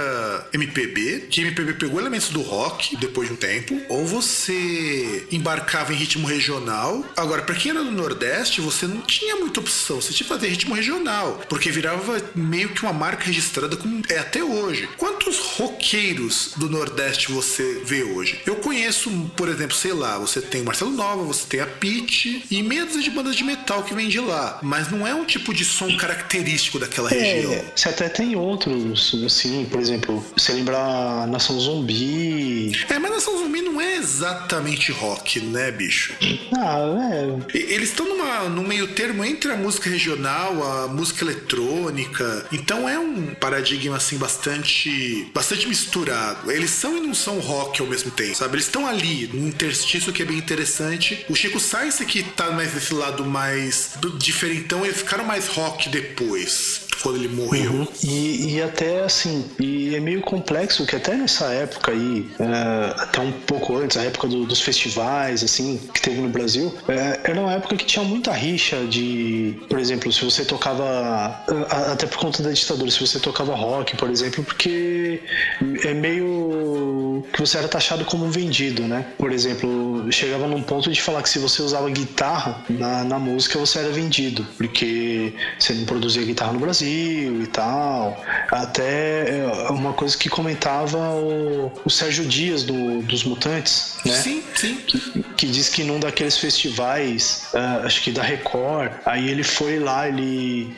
Speaker 1: MPB, que MPB pegou elementos do rock depois de um tempo, ou você embarcava em ritmo regional. Agora, pra quem era do Nordeste, você não tinha muita opção, você tinha que fazer ritmo regional, porque virava meio que uma marca registrada como é até hoje. Quantos roqueiros do Nordeste você vê hoje? Eu conheço, por exemplo, sei lá, você tem o Marcelo Nova, você tem a Pitty e meia de bandas de metal que vem de lá, mas não é um tipo de som característico daquela região.
Speaker 2: É, você até tem outros, assim, por exemplo, você lembrar Nação Zumbi.
Speaker 1: É, mas Nação Zumbi não é exatamente rock, né, bicho?
Speaker 2: Ah, é.
Speaker 1: Eles estão numa, num meio termo entre a música regional, a música eletrônica. Então é um paradigma assim bastante bastante misturado. Eles são e não são rock ao mesmo tempo, sabe? Eles estão ali, num interstício que é bem interessante. O Chico Sainz que tá mais nesse lado mais diferentão, eles ficaram mais rock depois, quando ele morreu.
Speaker 2: Uhum. E, e até assim, e é meio complexo que até nessa época aí, é, até um pouco antes, a época do- dos festivais, assim, que teve no Brasil, é, era uma época que tinha muita rixa de, por exemplo, se você tocava, até por conta da ditadura, se você tocava rock, por exemplo, porque é meio que você era taxado como um vendido, né? Por exemplo, chegava num ponto de falar que se você usava guitarra na, na música, você era vendido, porque você não produzia guitarra no Brasil e tal. Até é, uma coisa que comentava o, o Sérgio Dias do- dos Mutantes, né?
Speaker 1: Sim, sim.
Speaker 2: que, que diz que num daqueles festivais, ah, acho que da Record, aí ele foi lá, ele,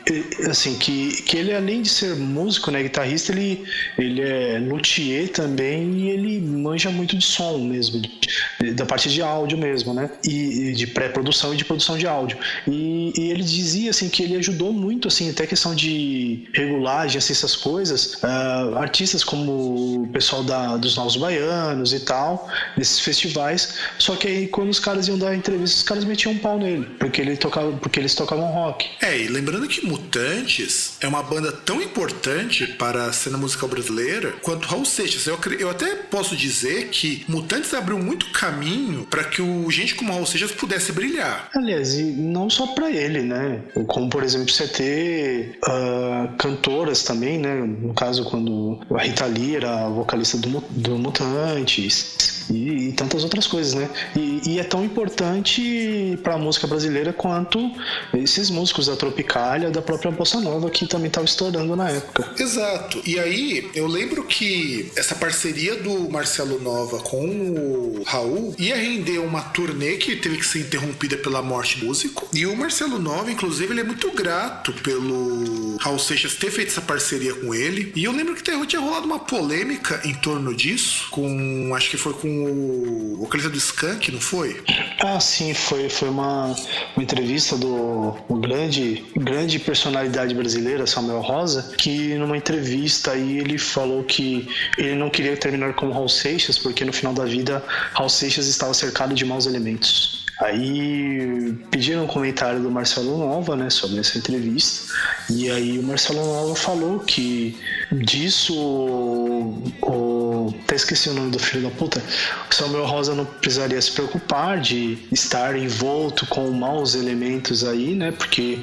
Speaker 2: assim, que, que ele além de ser músico, né, guitarrista, ele, ele é luthier também e ele manja muito de som mesmo, de- da parte de áudio mesmo, né, e, e de pré-produção e de produção de áudio. E, e ele dizia, assim, que ele ajudou muito, assim, até questão de regulagem, assim, essas coisas, ah, artistas como o pessoal da, dos Novos Baianos e tal, nesses festivais, só que aí quando os caras iam dar entrevista, os caras metiam um pau nele, porque, ele tocava, porque eles tocavam rock.
Speaker 1: É, e lembrando que Mutantes é uma banda tão importante para a cena musical brasileira quanto Raul Seixas. Eu, eu até posso dizer que Mutantes abriu muito caminho para que o gente como Raul Seixas pudesse brilhar.
Speaker 2: Aliás, e não só pra ele, né? Como, por exemplo, você ter ah, cantoras também, né? No caso, quando a Rita Lee era a vocalista do, do Mutantes e, e tantas outras coisas, né? E, e é tão importante pra música brasileira quanto esses músicos da Tropicália, da própria Bossa Nova, que também tava estourando na época.
Speaker 1: Exato. E aí, eu lembro que essa parceria do Marcelo Nova com o Raul ia render uma turnê que teve que ser interrompida pela morte do músico. E o Marcelo Nova, inclusive, ele é muito grato pelo Raul Seixas ter feito essa parceria com ele. E eu lembro que tinha rolado uma polêmica em torno disso, com. Acho que foi com o vocalista do Skank, não foi?
Speaker 2: Ah, sim, foi, foi uma, uma entrevista do um grande, grande personalidade brasileira, Samuel Rosa, que numa entrevista aí ele falou que ele não queria terminar como Raul Seixas, porque no final da vida Raul Seixas estava cercado de maus elementos. Aí pediram um comentário do Marcelo Nova, né, sobre essa entrevista. E aí o Marcelo Nova falou que disso o, o até esqueci o nome do filho da puta. O Samuel Rosa não precisaria se preocupar de estar envolto com maus elementos aí, né? Porque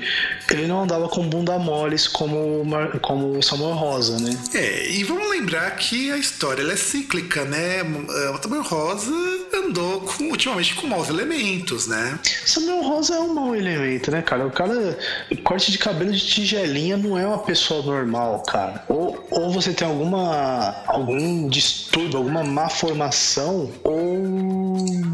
Speaker 2: ele não andava com bunda moles como como o Samuel Rosa, né?
Speaker 1: É, e vamos lembrar que a história é cíclica, né? O Samuel Rosa andou com, ultimamente com maus elementos, né?
Speaker 2: Samuel Rosa é um mau elemento, né, cara? O cara, corte de cabelo de tigelinha não é uma pessoa normal, cara. Ou, ou você tem alguma algum distúrbio, alguma má formação, ou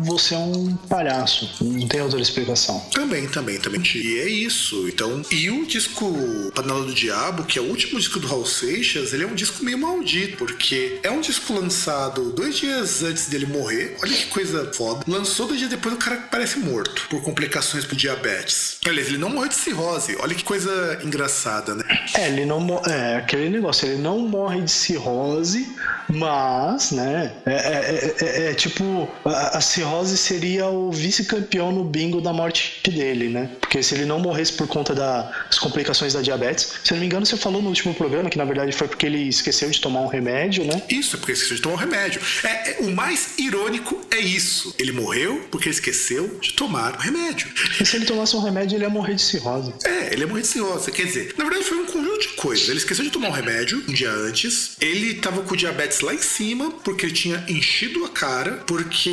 Speaker 2: você é um palhaço. Não tem outra explicação.
Speaker 1: Também, também, também. E é isso. Então, e o disco Panela do Diabo, que é o último disco do Raul Seixas, ele é um disco meio maldito, porque é um disco lançado dois dias antes dele morrer. Olha que coisa foda. Lançou dois dias depois, o cara parece morto por complicações por diabetes. Aliás, ele não morreu de cirrose. Olha que coisa engraçada, né?
Speaker 2: É, ele não é aquele negócio, ele não morre de cirrose, mas, né, é, é- é- é tipo, a, a cirrose seria o vice-campeão no bingo da morte dele, né? Porque se ele não morresse por conta das complicações da diabetes, se não me engano, você falou no último programa que na verdade foi porque ele esqueceu de tomar um remédio, né?
Speaker 1: Isso, é porque esqueceu de tomar um remédio. É, é- o mais irônico é isso. Ele morreu porque esqueceu de tomar o remédio.
Speaker 2: E se ele tomasse um remédio, ele ia morrer de cirrose.
Speaker 1: É, ele é morrer de cirrose. Quer dizer, na verdade foi um conjunto de coisas. Ele esqueceu de tomar um remédio um dia antes. Ele tava com diabetes lá em cima, porque ele tinha enchido a cara. Porque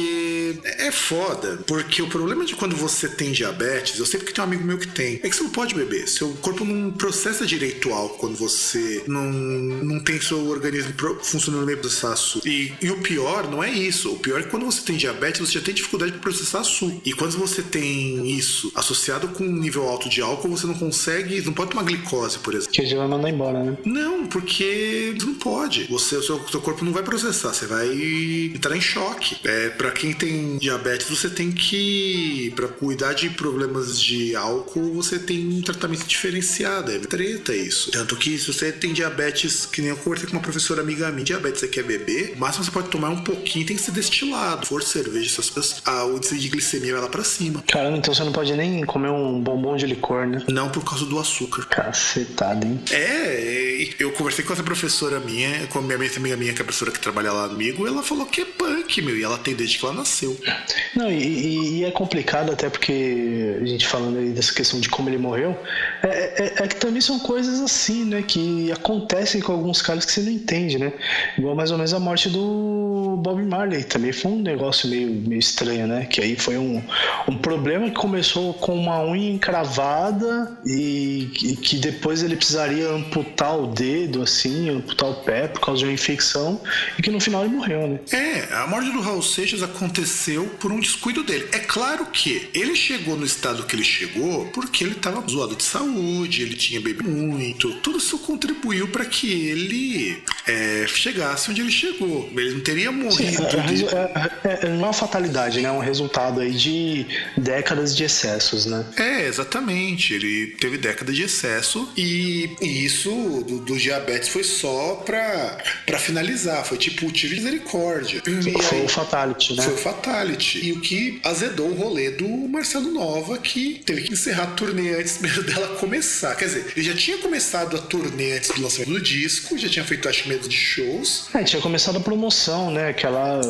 Speaker 1: é foda. Porque o problema de quando você tem diabetes, eu sei porque tem um amigo meu que tem, é que você não pode beber. Seu corpo não processa direito o álcool quando você não, não tem seu organismo funcionando bem para processar açúcar. E, e o pior não é isso. O pior é que quando você tem diabetes, você já tem dificuldade para processar açúcar. E quando você tem isso associado com um nível alto de álcool, você não consegue, não pode tomar glicose, por exemplo.
Speaker 2: Que já vai mandar embora, né?
Speaker 1: Não, porque não pode. Você, o seu, seu corpo não vai processar, você vai entrar em choque. É, para quem tem diabetes, você tem que, para cuidar de problemas de álcool, você tem um tratamento diferenciado. É treta isso. Tanto que se você tem diabetes, que nem eu conversei com uma professora amiga minha, diabetes você quer beber, o máximo você pode tomar um pouquinho, tem que ser destilado. For cerveja, essas coisas, a, índice de glicemia vai lá pra cima.
Speaker 2: Caramba, então você não pode nem comer um bombom de licor, né?
Speaker 1: Não por causa do açúcar.
Speaker 2: Cacetada, hein?
Speaker 1: É, eu conversei com essa professora minha, com a minha amiga minha, que é a professora que trabalha lá comigo, ela falou que é punk, meu, e ela tem desde que ela nasceu.
Speaker 2: Não, e, e- e é complicado até porque a gente falando aí dessa questão de como ele morreu, é, é- é que também são coisas assim, né, que acontecem com alguns caras que você não entende, né? Igual mais ou menos a morte do Bob Marley, também foi um negócio meio, meio estranho, né? Que aí foi um, um problema que começou com uma unha encravada e, e que depois ele precisaria amputar o dedo, assim, amputar o pé por causa de uma infecção e que no final ele morreu, né?
Speaker 1: É, a morte do Raul Seixas aconteceu por um descuido dele. É claro que ele chegou no estado que ele chegou porque ele estava zoado de saúde, ele tinha bebido muito. Tudo isso contribuiu para que ele é, chegasse onde ele chegou. Ele não teria morrido.
Speaker 2: É,
Speaker 1: de-
Speaker 2: é, é, não é uma fatalidade, né? É um resultado aí de décadas de excessos, né?
Speaker 1: É, exatamente. Ele teve décadas de excesso e, e isso do, do diabetes foi só pra, pra finalizar. Foi tipo, tive misericórdia. E
Speaker 2: Foi
Speaker 1: aí-
Speaker 2: o fatality, né?
Speaker 1: Foi o Fatality. E o que azedou o rolê do Marcelo Nova, que teve que encerrar a turnê antes mesmo dela começar. Quer dizer, ele já tinha começado a turnê antes do lançamento do disco, já tinha feito acho medo de shows.
Speaker 2: É, tinha começado a promoção, né? Aquela.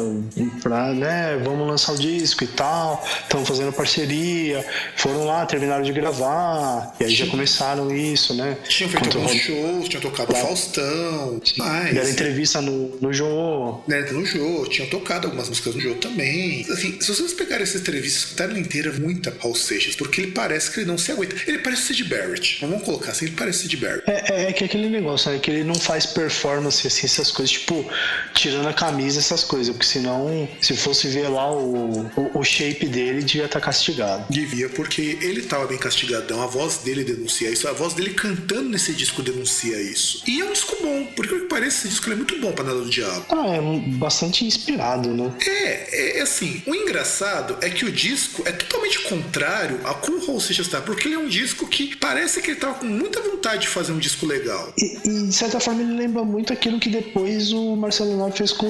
Speaker 2: Pra, né? Vamos lançar o disco e tal. Estão fazendo parceria. Foram lá, terminaram de gravar. E aí já começaram isso, né?
Speaker 1: Tinham feito
Speaker 2: Quanto
Speaker 1: alguns shows, tinham tocado Faustão,
Speaker 2: Deram
Speaker 1: mas.
Speaker 2: entrevista no, no Jô.
Speaker 1: né, no jogo, tinham tocado algumas músicas no jogo também. Assim, se vocês pegarem essa entrevista e escutarem ela inteira, muita Raul Seixas, porque ele parece que ele não se aguenta. Ele parece Sid Barrett. Vamos colocar assim, ele parece Sid Barrett.
Speaker 2: É, é, é que aquele negócio, né? Que ele não faz performance assim, essas coisas, tipo, tirando a camisa, essas coisas. Porque senão, se fosse ver lá o, o, o shape dele, devia estar castigado.
Speaker 1: Devia, porque ele tava bem castigadão, a voz dele denuncia isso, a voz dele cantando nesse disco denuncia isso. E é um disco bom, porque o que parece, esse disco é muito bom pra nada do diabo.
Speaker 2: Ah, é bastante inspirado, né?
Speaker 1: É, é assim, o engraçado é que o disco é totalmente contrário a como o Raul Seixas tá, porque ele é um disco que parece que ele tava com muita vontade de fazer um disco legal.
Speaker 2: E, e, de certa forma ele lembra muito aquilo que depois o Marcelo Nova fez com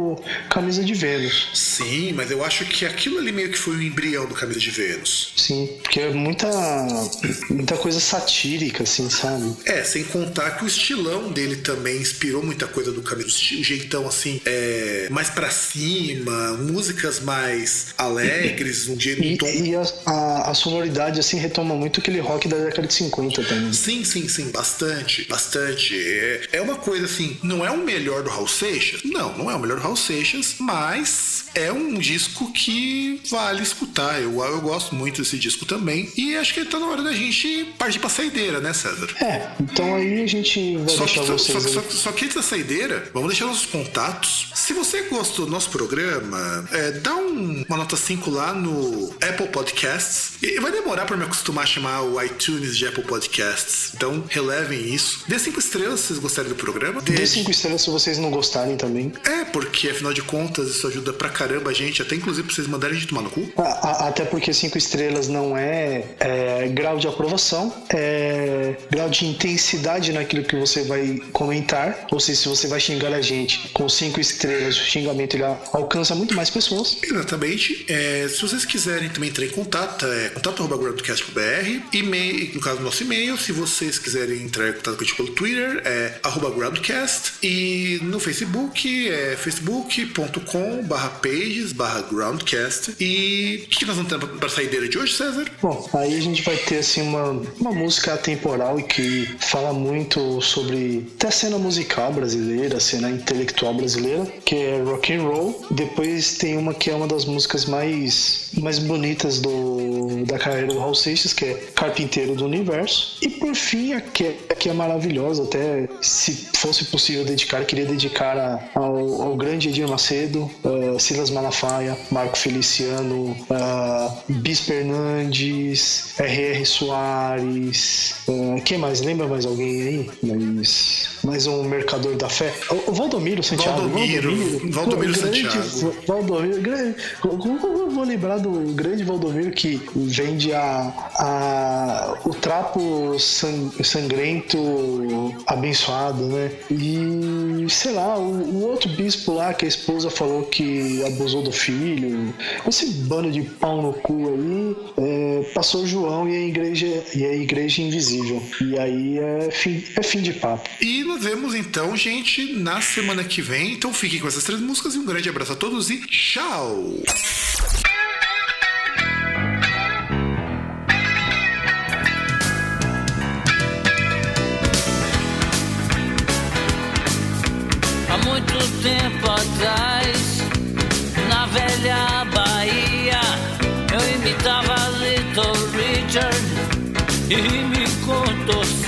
Speaker 2: o Camisa de Vênus.
Speaker 1: Sim, mas eu acho que aquilo ali meio que foi o embrião do Camisa de Vênus.
Speaker 2: Sim, porque é muita, muita coisa satírica, assim, sabe?
Speaker 1: É, sem contar que o estilão dele também inspirou muita coisa do Camilo. O jeitão assim, é, mais pra cima, músicas mais alegres, um um
Speaker 2: E,
Speaker 1: tom.
Speaker 2: e a, a, a sonoridade, assim, retoma muito aquele rock da década de 50 também.
Speaker 1: Sim, sim, sim, bastante, bastante. É, é uma coisa assim, não é o melhor do Raul Seixas? Não, não é o melhor do Raul Seixas, mas é um disco que vale escutar. Eu, eu gosto muito desse disco também. E acho que tá na hora da gente partir pra saideira, né, César?
Speaker 2: É, então aí a gente vai
Speaker 1: Só que,
Speaker 2: deixar
Speaker 1: só,
Speaker 2: vocês.
Speaker 1: só, só, só que antes da saideira, vamos deixar nossos contatos. Se você gostou do nosso programa, é, dá um- uma nota 5 lá no Apple Podcasts. E vai demorar para me acostumar a chamar o iTunes de Apple Podcasts. Então, relevem isso. Dê 5 estrelas se vocês gostarem do programa.
Speaker 2: Dê cinco estrelas se vocês não gostarem também.
Speaker 1: É, porque afinal de contas isso ajuda pra caramba a gente, até inclusive pra vocês mandarem a gente tomar no cu.
Speaker 2: A- a- Até porque cinco estrelas não é, é, grau de aprovação, é grau de intensidade naquilo que você vai comentar. Ou seja, se você vai xingar a gente com cinco estrelas, o xingamento ele alcança muito mais pessoas.
Speaker 1: Exatamente. É, se vocês quiserem também entrar em contato, é contato.groundcast.br, e-mail, no caso nosso e-mail, se vocês quiserem entrar em contato com a gente pelo Twitter, é arroba groundcast, e no Facebook é facebook.com barra pages barra groundcast. E o que nós vamos ter pra saideira de hoje, César?
Speaker 2: Bom, aí a gente vai ter assim uma, uma música atemporal e que fala muito sobre até a cena musical brasileira, a cena intelectual brasileira, que é rock and roll. Depois tem uma que é uma das músicas mais, mais bonitas do, da carreira do Raul Seixas, que é Carpinteiro do Universo. E por fim, a que, a que é maravilhosa, até se fosse possível dedicar, queria dedicar a- ao, ao grande Edir Macedo, eh, Silas Malafaia, Marco Feliciano, uh, Bis Fernandes, R.R. Soares, uh, quem mais? Lembra mais alguém aí? Mais, mais um mercador da fé? O, Valdomiro Santiago.
Speaker 1: Valdomiro, Valdomiro
Speaker 2: o grande
Speaker 1: Santiago.
Speaker 2: Valdomiro, grande, como eu vou lembrar do grande Valdomiro que vende a, a, o trapo san- sangrento abençoado, né? E sei lá, o, o outro bispo lá que a esposa falou que abusou do filho, esse bando de pau no cu aí, é, passou João e a igreja e a igreja invisível. E aí é fim, é fim de papo.
Speaker 1: E nos vemos então, gente, na semana que vem. Então fiquem com essas três músicas e um grande abraço a todos e tchau!
Speaker 5: Há muito tempo atrás, na velha Bahia, eu imitava Little Richard e me contorcia.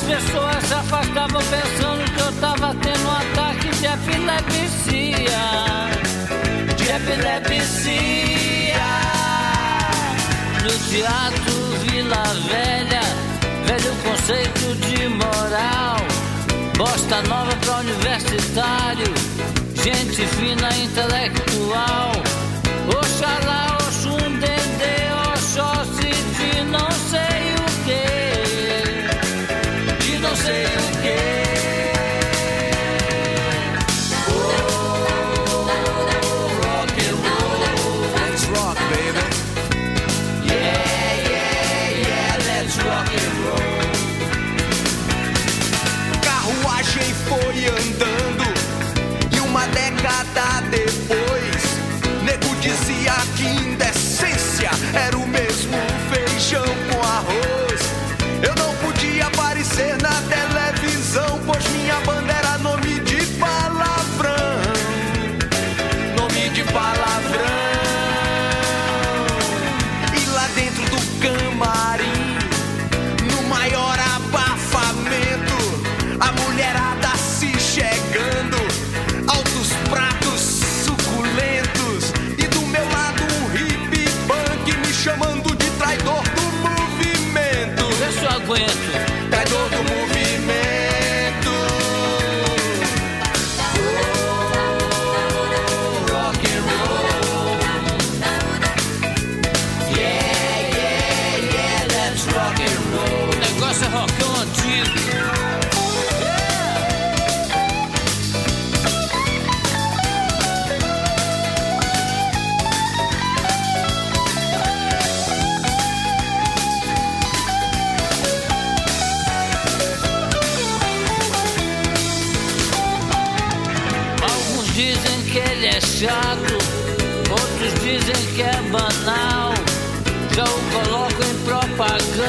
Speaker 5: As pessoas se afastavam pensando que eu tava tendo um ataque de epilepsia. De epilepsia. No teatro Vila Velha, velho conceito de moral. Bosta nova pra universitário, gente fina intelectual. Chato, outros dizem que é banal. Já o coloco em propaganda,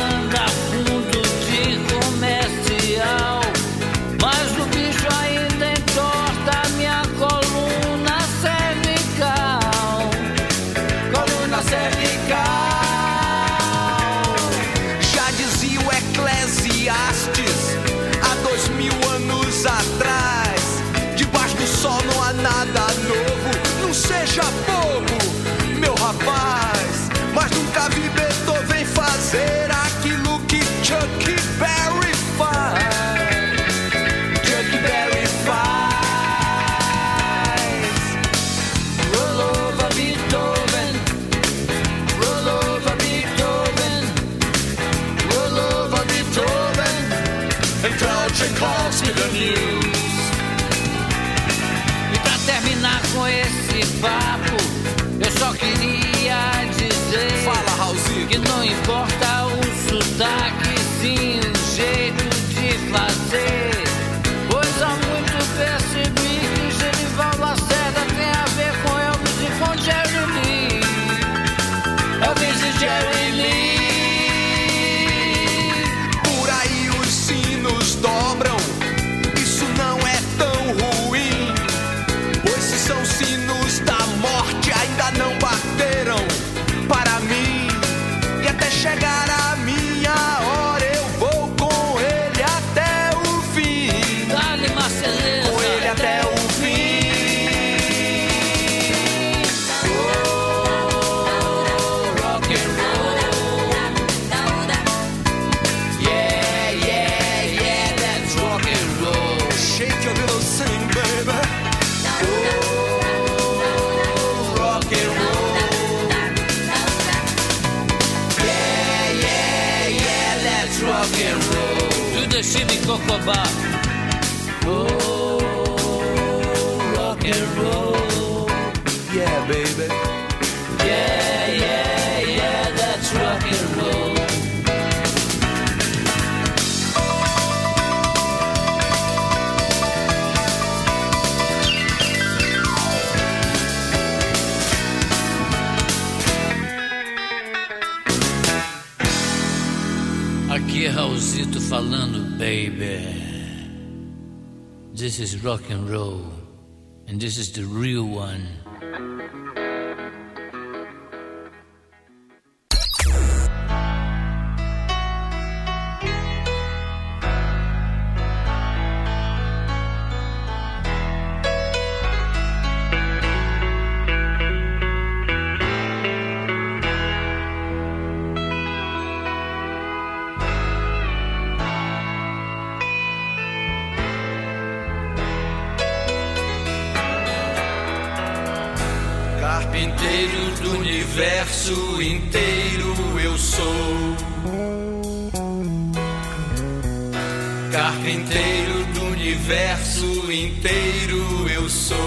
Speaker 12: Carpinteiro do universo inteiro eu sou.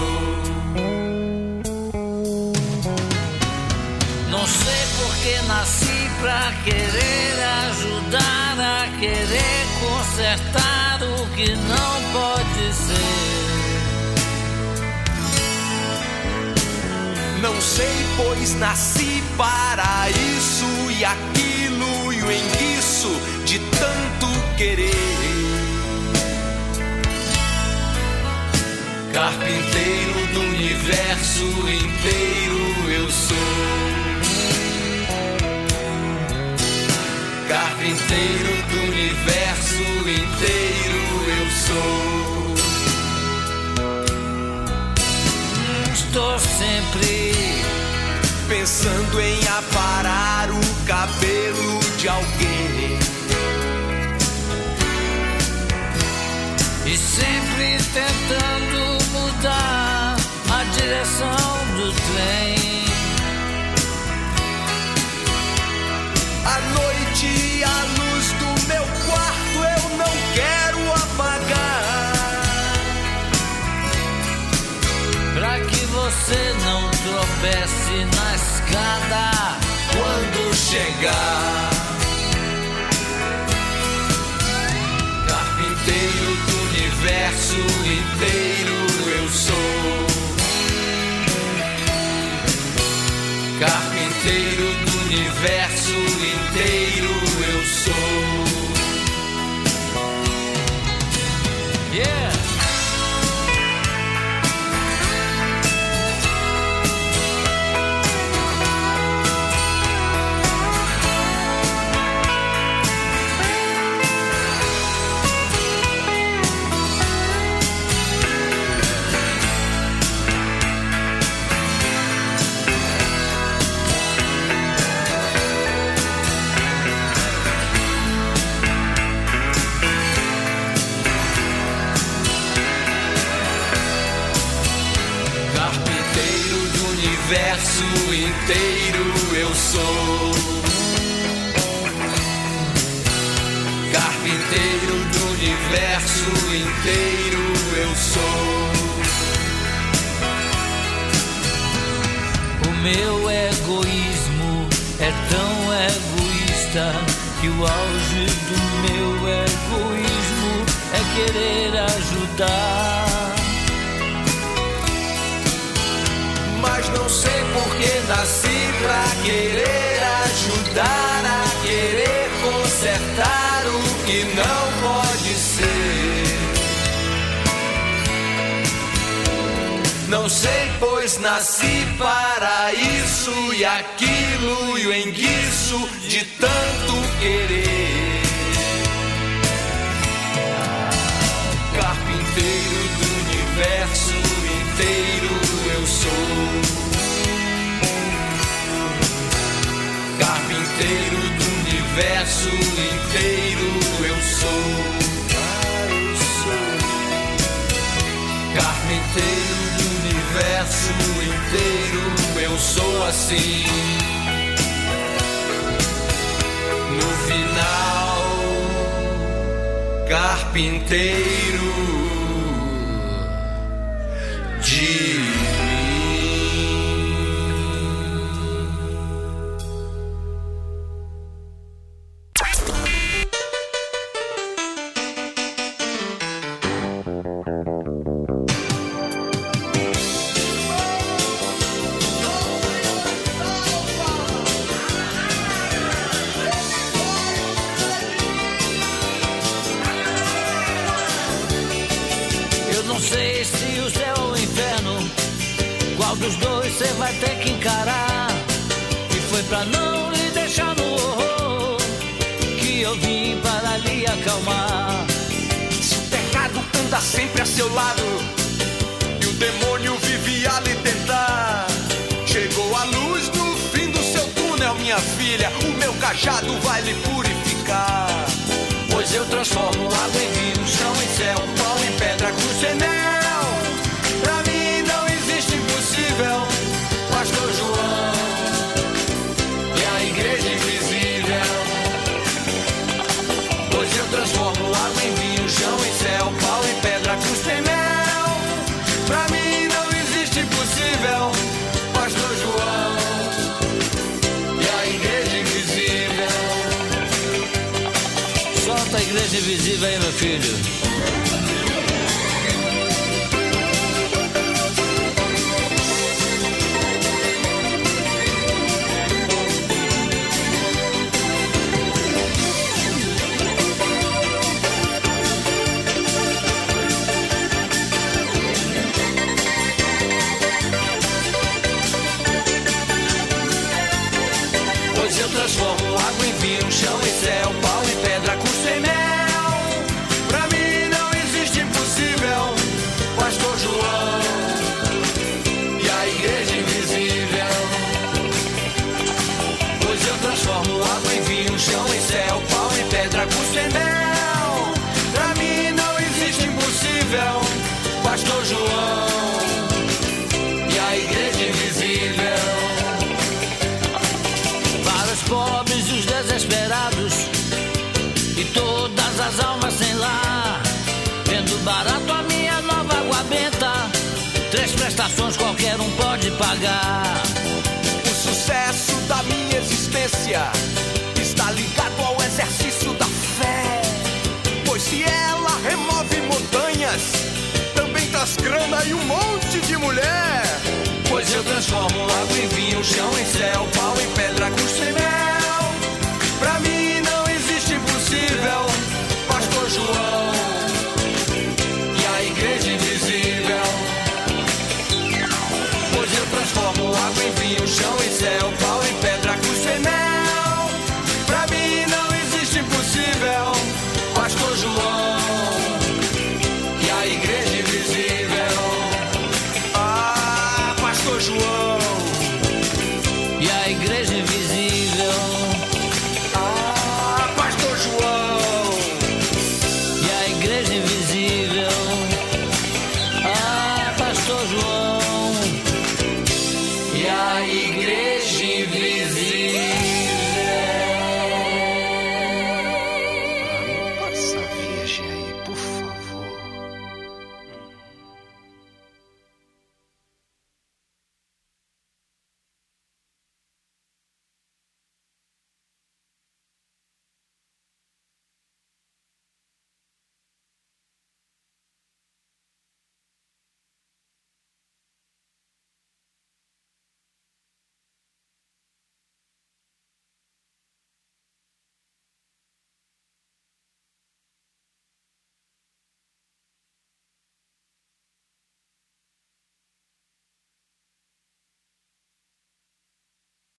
Speaker 5: Não sei porque nasci pra querer ajudar a querer consertar o que não pode ser.
Speaker 12: Não sei, pois nasci para isso e aquilo e o enguiço de tanto querer. Carpinteiro do universo inteiro eu sou. Carpinteiro do universo inteiro eu sou.
Speaker 5: Estou sempre
Speaker 12: pensando em aparar o cabelo de alguém.
Speaker 5: e sempre tentando mudar a direção do trem.
Speaker 12: À noite, a luz do meu quarto eu não quero apagar.
Speaker 5: Pra que você não tropece na escada
Speaker 12: Quando chegar, carpinteiro do universo inteiro sou. Carpinteiro do universo inteiro eu sou. universo inteiro eu sou. Carpinteiro do universo inteiro eu sou.
Speaker 5: O meu egoísmo é tão egoísta que o auge do meu egoísmo é querer ajudar.
Speaker 12: mas não sei por que nasci pra querer ajudar, a querer consertar o que não pode ser. Não sei, pois nasci para isso e aquilo e o enguiço de tanto querer. Carpinteiro sou. Carpinteiro do universo inteiro eu sou. Eu sou. Carpinteiro do universo inteiro eu sou assim. No final, carpinteiro de cajado vai me purificar.
Speaker 5: Pois eu transformo água em vinho, chão em céu, pau em pedra, cruz em neve. vem, meu filho.